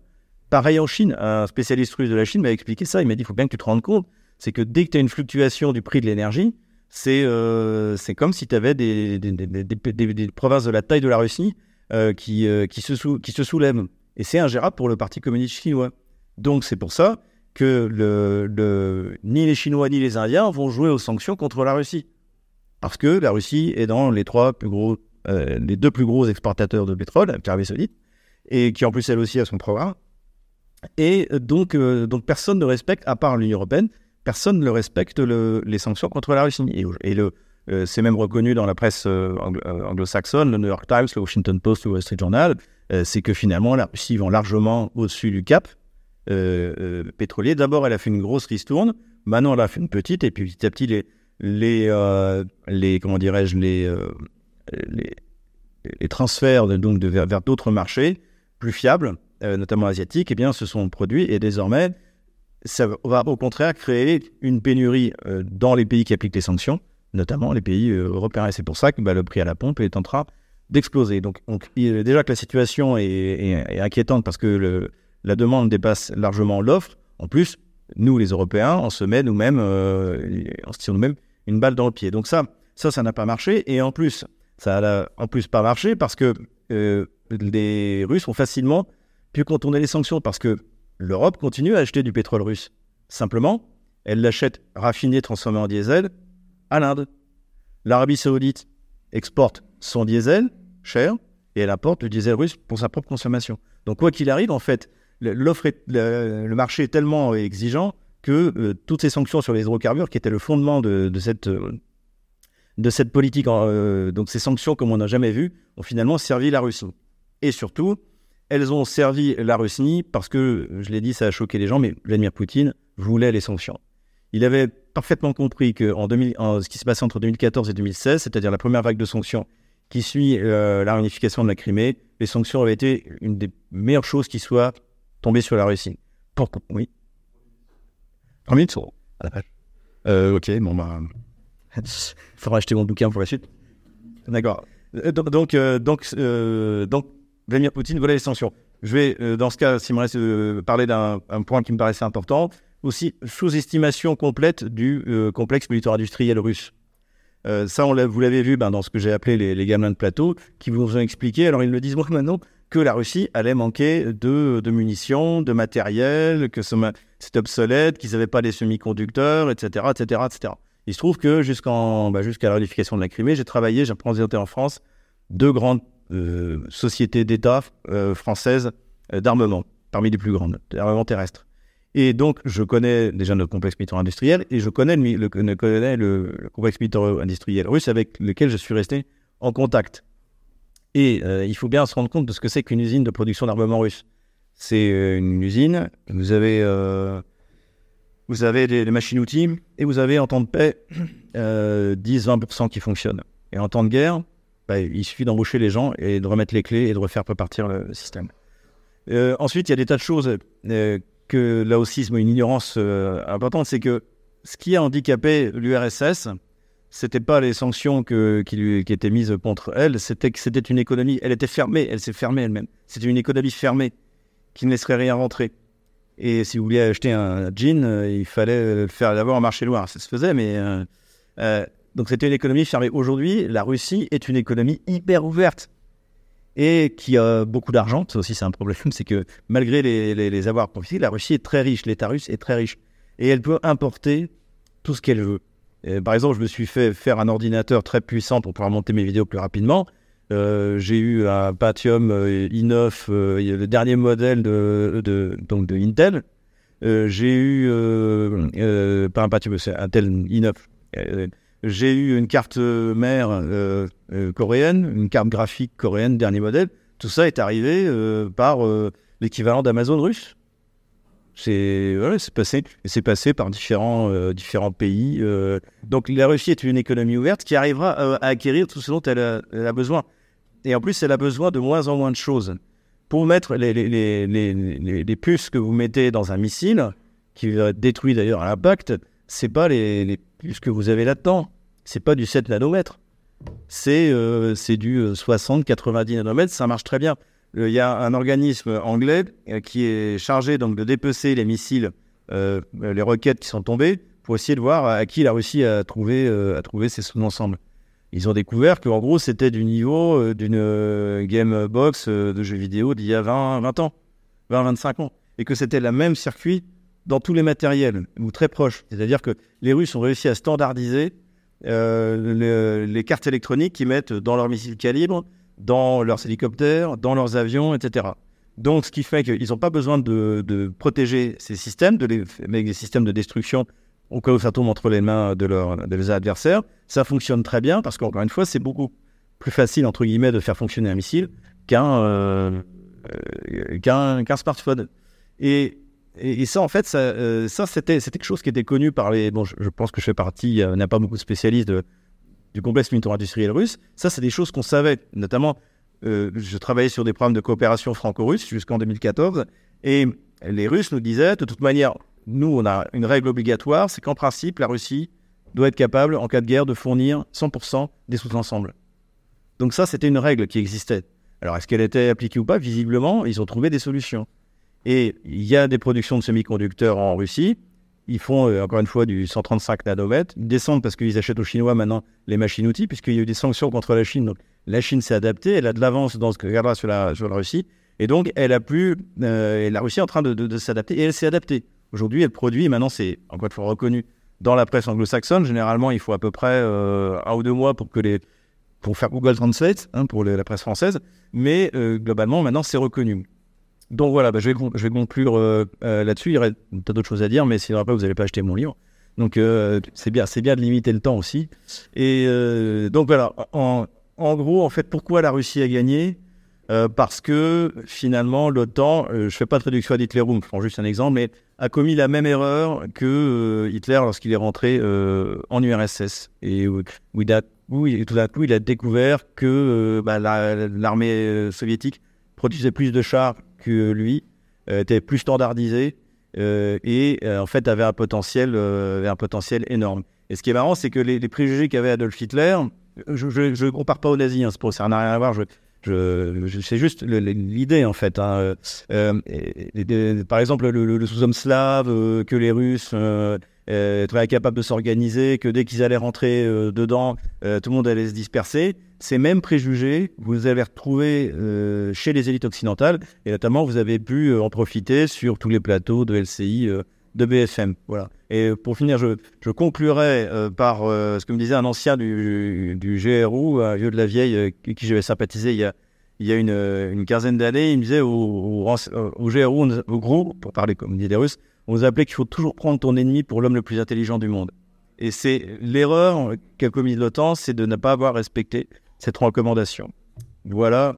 Pareil en Chine, un spécialiste russe de la Chine m'a expliqué ça. Il m'a dit, il faut bien que tu te rendes compte, c'est que dès que tu as une fluctuation du prix de l'énergie, c'est euh, comme si tu avais des, des, des, des, provinces de la taille de la Russie euh, qui, euh, qui, se qui se soulèvent. Et c'est ingérable pour le Parti communiste chinois. Donc c'est pour ça que le, ni les Chinois ni les Indiens vont jouer aux sanctions contre la Russie. Parce que la Russie est dans les trois plus gros, les deux plus gros exportateurs de pétrole, l'Arabie Saoudite, et qui en plus elle aussi a son programme. Et donc, donc personne ne respecte, à part l'Union européenne, personne ne respecte les sanctions contre la Russie. Et, euh, c'est même reconnu dans la presse euh, euh, anglo-saxonne, le New York Times, le Washington Post, le Wall Street Journal, c'est que finalement la Russie vend largement au-dessus du cap pétrolier. D'abord, elle a fait une grosse ristourne, maintenant elle a fait une petite, et puis petit à petit, les, les, les comment dirais-je, les, les, transferts donc de, vers, d'autres marchés plus fiables, notamment asiatiques, eh bien, se sont produits, et désormais, ça va au contraire créer une pénurie euh, dans les pays qui appliquent les sanctions, notamment les pays euh, européens. Et c'est pour ça que bah, le prix à la pompe est en train d'exploser. Donc, déjà que la situation est, inquiétante parce que la demande dépasse largement l'offre. En plus, nous, les Européens, on se met nous-mêmes, euh, on se tire nous-mêmes une balle dans le pied. Donc ça, ça, ça n'a pas marché. Et en plus, ça n'a en plus pas marché parce que les Russes ont facilement pu contourner les sanctions parce que l'Europe continue à acheter du pétrole russe. Simplement, elle l'achète raffiné, transformé en diesel, à l'Inde. L'Arabie saoudite exporte son diesel, cher, et elle importe le diesel russe pour sa propre consommation. Donc quoi qu'il arrive, en fait, l'offre le, marché est tellement exigeant que euh, toutes ces sanctions sur les hydrocarbures, qui étaient le fondement de, cette, de cette politique, euh, donc ces sanctions comme on n'a jamais vu, ont finalement servi la Russie. Et surtout, elles ont servi la Russie parce que, je l'ai dit, ça a choqué les gens, mais Vladimir Poutine voulait les sanctions. Il avait parfaitement compris que en 2000, ce qui s'est passé entre 2014 et 2016, c'est-à-dire la première vague de sanctions qui suit euh, la réunification de la Crimée, les sanctions avaient été une des meilleures choses qui soit tombées sur la Russie. Pourquoi Oui. En minutes à la page. Euh, ok, bon, bah. Il faudra acheter mon bouquin pour la suite. D'accord. Euh, donc, donc, donc, donc Vladimir Poutine voilà les sanctions. je vais, dans ce cas, s'il me reste, parler d'un point qui me paraissait important. Aussi, sous-estimation complète du complexe militaire industriel russe. ça, on vous l'avez vu ben, dans ce que j'ai appelé les, les gamelins de plateau, qui vous ont expliqué. Alors, ils me disent, moi, maintenant, que la Russie allait manquer de, munitions, de matériel, que c'était obsolète, qu'ils n'avaient pas les semi-conducteurs, etc., etc., etc. Il se trouve que bah, jusqu'à la réunification de la Crimée, j'ai travaillé, j'ai représenté en France deux grandes euh, sociétés d'État euh, françaises euh, d'armement, parmi les plus grandes, d'armement terrestre. Et donc, je connais déjà notre complexe militaire industriel et je connais le, connais le complexe militaire industriel russe avec lequel je suis resté en contact. Et euh, il faut bien se rendre compte de ce que c'est qu'une usine de production d'armement russe. C'est euh, une usine, vous avez, euh, vous avez des, machines-outils et vous avez en temps de paix 10-20% qui fonctionnent. Et en temps de guerre, bah, il suffit d'embaucher les gens et de remettre les clés et de refaire repartir le système. ensuite, il y a des tas de choses que là aussi, c'est une ignorance importante, c'est que ce qui a handicapé l'URSS, c'était pas les sanctions qui, étaient mises contre elle, c'était que c'était une économie, elle était fermée, elle s'est fermée elle-même. C'était une économie fermée qui ne laisserait rien rentrer. Et si vous vouliez acheter un jean, euh, il fallait le faire d'abord en marché noir. Ça se faisait, mais euh, euh, donc c'était une économie fermée. Aujourd'hui, la Russie est une économie hyper ouverte et qui a beaucoup d'argent. Ça aussi, c'est un problème, c'est que malgré les, les, les avoirs confisqués, la Russie est très riche. L'État russe est très riche et elle peut importer tout ce qu'elle veut par exemple, je me suis fait faire un ordinateur très puissant pour pouvoir monter mes vidéos plus rapidement. Euh, j'ai eu un Pentium euh, i9, euh, le dernier modèle de, donc de Intel. j'ai eu, pas un Pentium, c'est Intel i9. j'ai eu une carte mère coréenne, une carte graphique coréenne, dernier modèle. Tout ça est arrivé par l'équivalent d'Amazon russe. C'est c'est passé, c'est passé par différents, euh, différents pays. Euh. Donc la Russie est une économie ouverte qui arrivera euh, à acquérir tout ce dont elle a, besoin. Et en plus, elle a besoin de moins en moins de choses. Pour mettre les, les, les, les puces que vous mettez dans un missile, qui va être détruit d'ailleurs à l'impact, c'est pas les, puces que vous avez là-dedans. C'est pas du 7 nanomètres. C'est c'est du 60-90 nanomètres. Ça marche très bien il y a un organisme anglais euh, qui est chargé donc de dépecer les missiles, euh, les roquettes qui sont tombées, pour essayer de voir à qui la Russie a trouvé, euh, ces sous-ensembles. Ils ont découvert qu'en gros, c'était du niveau d'une game box de jeux vidéo d'il y a 20, 20 ans, 20-25 ans, et que c'était le même circuit dans tous les matériels, ou très proche. C'est-à-dire que les Russes ont réussi à standardiser les cartes électroniques qu'ils mettent dans leurs missiles calibre, dans leurs hélicoptères, dans leurs avions, etc. Donc, ce qui fait qu'ils n'ont pas besoin de, protéger ces systèmes, de les, avec des systèmes de destruction au cas où ça tombe entre les mains de, leurs adversaires. Ça fonctionne très bien parce qu'encore une fois, c'est beaucoup plus facile, entre guillemets, de faire fonctionner un missile qu'un euh, qu'un smartphone. Et, ça, en fait, ça, euh, c'était quelque chose qui était connu par les... Bon, je, je pense que je fais partie, il n'y a pas beaucoup de spécialistes de, du complexe militaire industriel russe. Ça, c'est des choses qu'on savait. Notamment, euh, je travaillais sur des programmes de coopération franco-russe jusqu'en 2014. Et les Russes nous disaient, de toute manière, nous, on a une règle obligatoire, c'est qu'en principe, la Russie doit être capable, en cas de guerre, de fournir 100% des sous-ensembles. Donc ça, c'était une règle qui existait. Alors, est-ce qu'elle était appliquée ou pas? Visiblement, ils ont trouvé des solutions. Et il y a des productions de semi-conducteurs en Russie. Ils font euh, encore une fois du 135 nanomètres. Ils descendent parce qu'ils achètent aux Chinois maintenant les machines-outils, puisqu'il y a eu des sanctions contre la Chine. Donc la Chine s'est adaptée, elle a de l'avance dans ce que regardera sur la, Russie. Et donc elle a pu. Euh, la Russie est en train de, de, s'adapter et elle s'est adaptée. Aujourd'hui, elle produit, maintenant c'est encore une fois reconnu dans la presse anglo-saxonne. Généralement, il faut à peu près euh, un ou deux mois pour que les pour faire Google Translate hein, pour la presse française, mais globalement maintenant c'est reconnu. Donc voilà, bah, je, vais, conclure euh, euh, là-dessus. Il y aurait peut-être d'autres choses à dire, mais sinon après, vous n'allez pas acheter mon livre. Donc euh, c'est bien, c'est bien de limiter le temps aussi. Et donc voilà, en, gros, en fait, pourquoi la Russie a gagné? Parce que finalement, l'OTAN, je ne fais pas de traduction à Hitler, je prends juste un exemple, mais a commis la même erreur que Hitler lorsqu'il est rentré en URSS. Et tout d'un coup, il a découvert que bah, l'armée soviétique produisait plus de chars que lui, euh, était plus standardisé euh, et euh, en fait avait un potentiel, un potentiel énorme. Et ce qui est marrant, c'est que les, préjugés qu'avait Adolf Hitler, je ne compare pas aux nazis, hein, ça n'a rien à voir. Je, je, c'est juste l'idée en fait. Hein. Par exemple, le, sous-homme slave, que les Russes étaient incapables de s'organiser, que dès qu'ils allaient rentrer dedans, tout le monde allait se disperser. Ces mêmes préjugés, vous avez retrouvé chez les élites occidentales, et notamment vous avez pu en profiter sur tous les plateaux de LCI de BFM. Voilà. Et pour finir, je, je conclurai par ce que me disait un ancien du, GRU, un vieux de la vieille, qui j'avais sympathisé il y a, il y a une, quinzaine d'années. Il me disait au, GRU, au groupe, pour parler comme dit les Russes, on nous appelait qu'il faut toujours prendre ton ennemi pour l'homme le plus intelligent du monde. Et c'est l'erreur qu'a commise l'OTAN, c'est de ne pas avoir respecté cette recommandation. Voilà.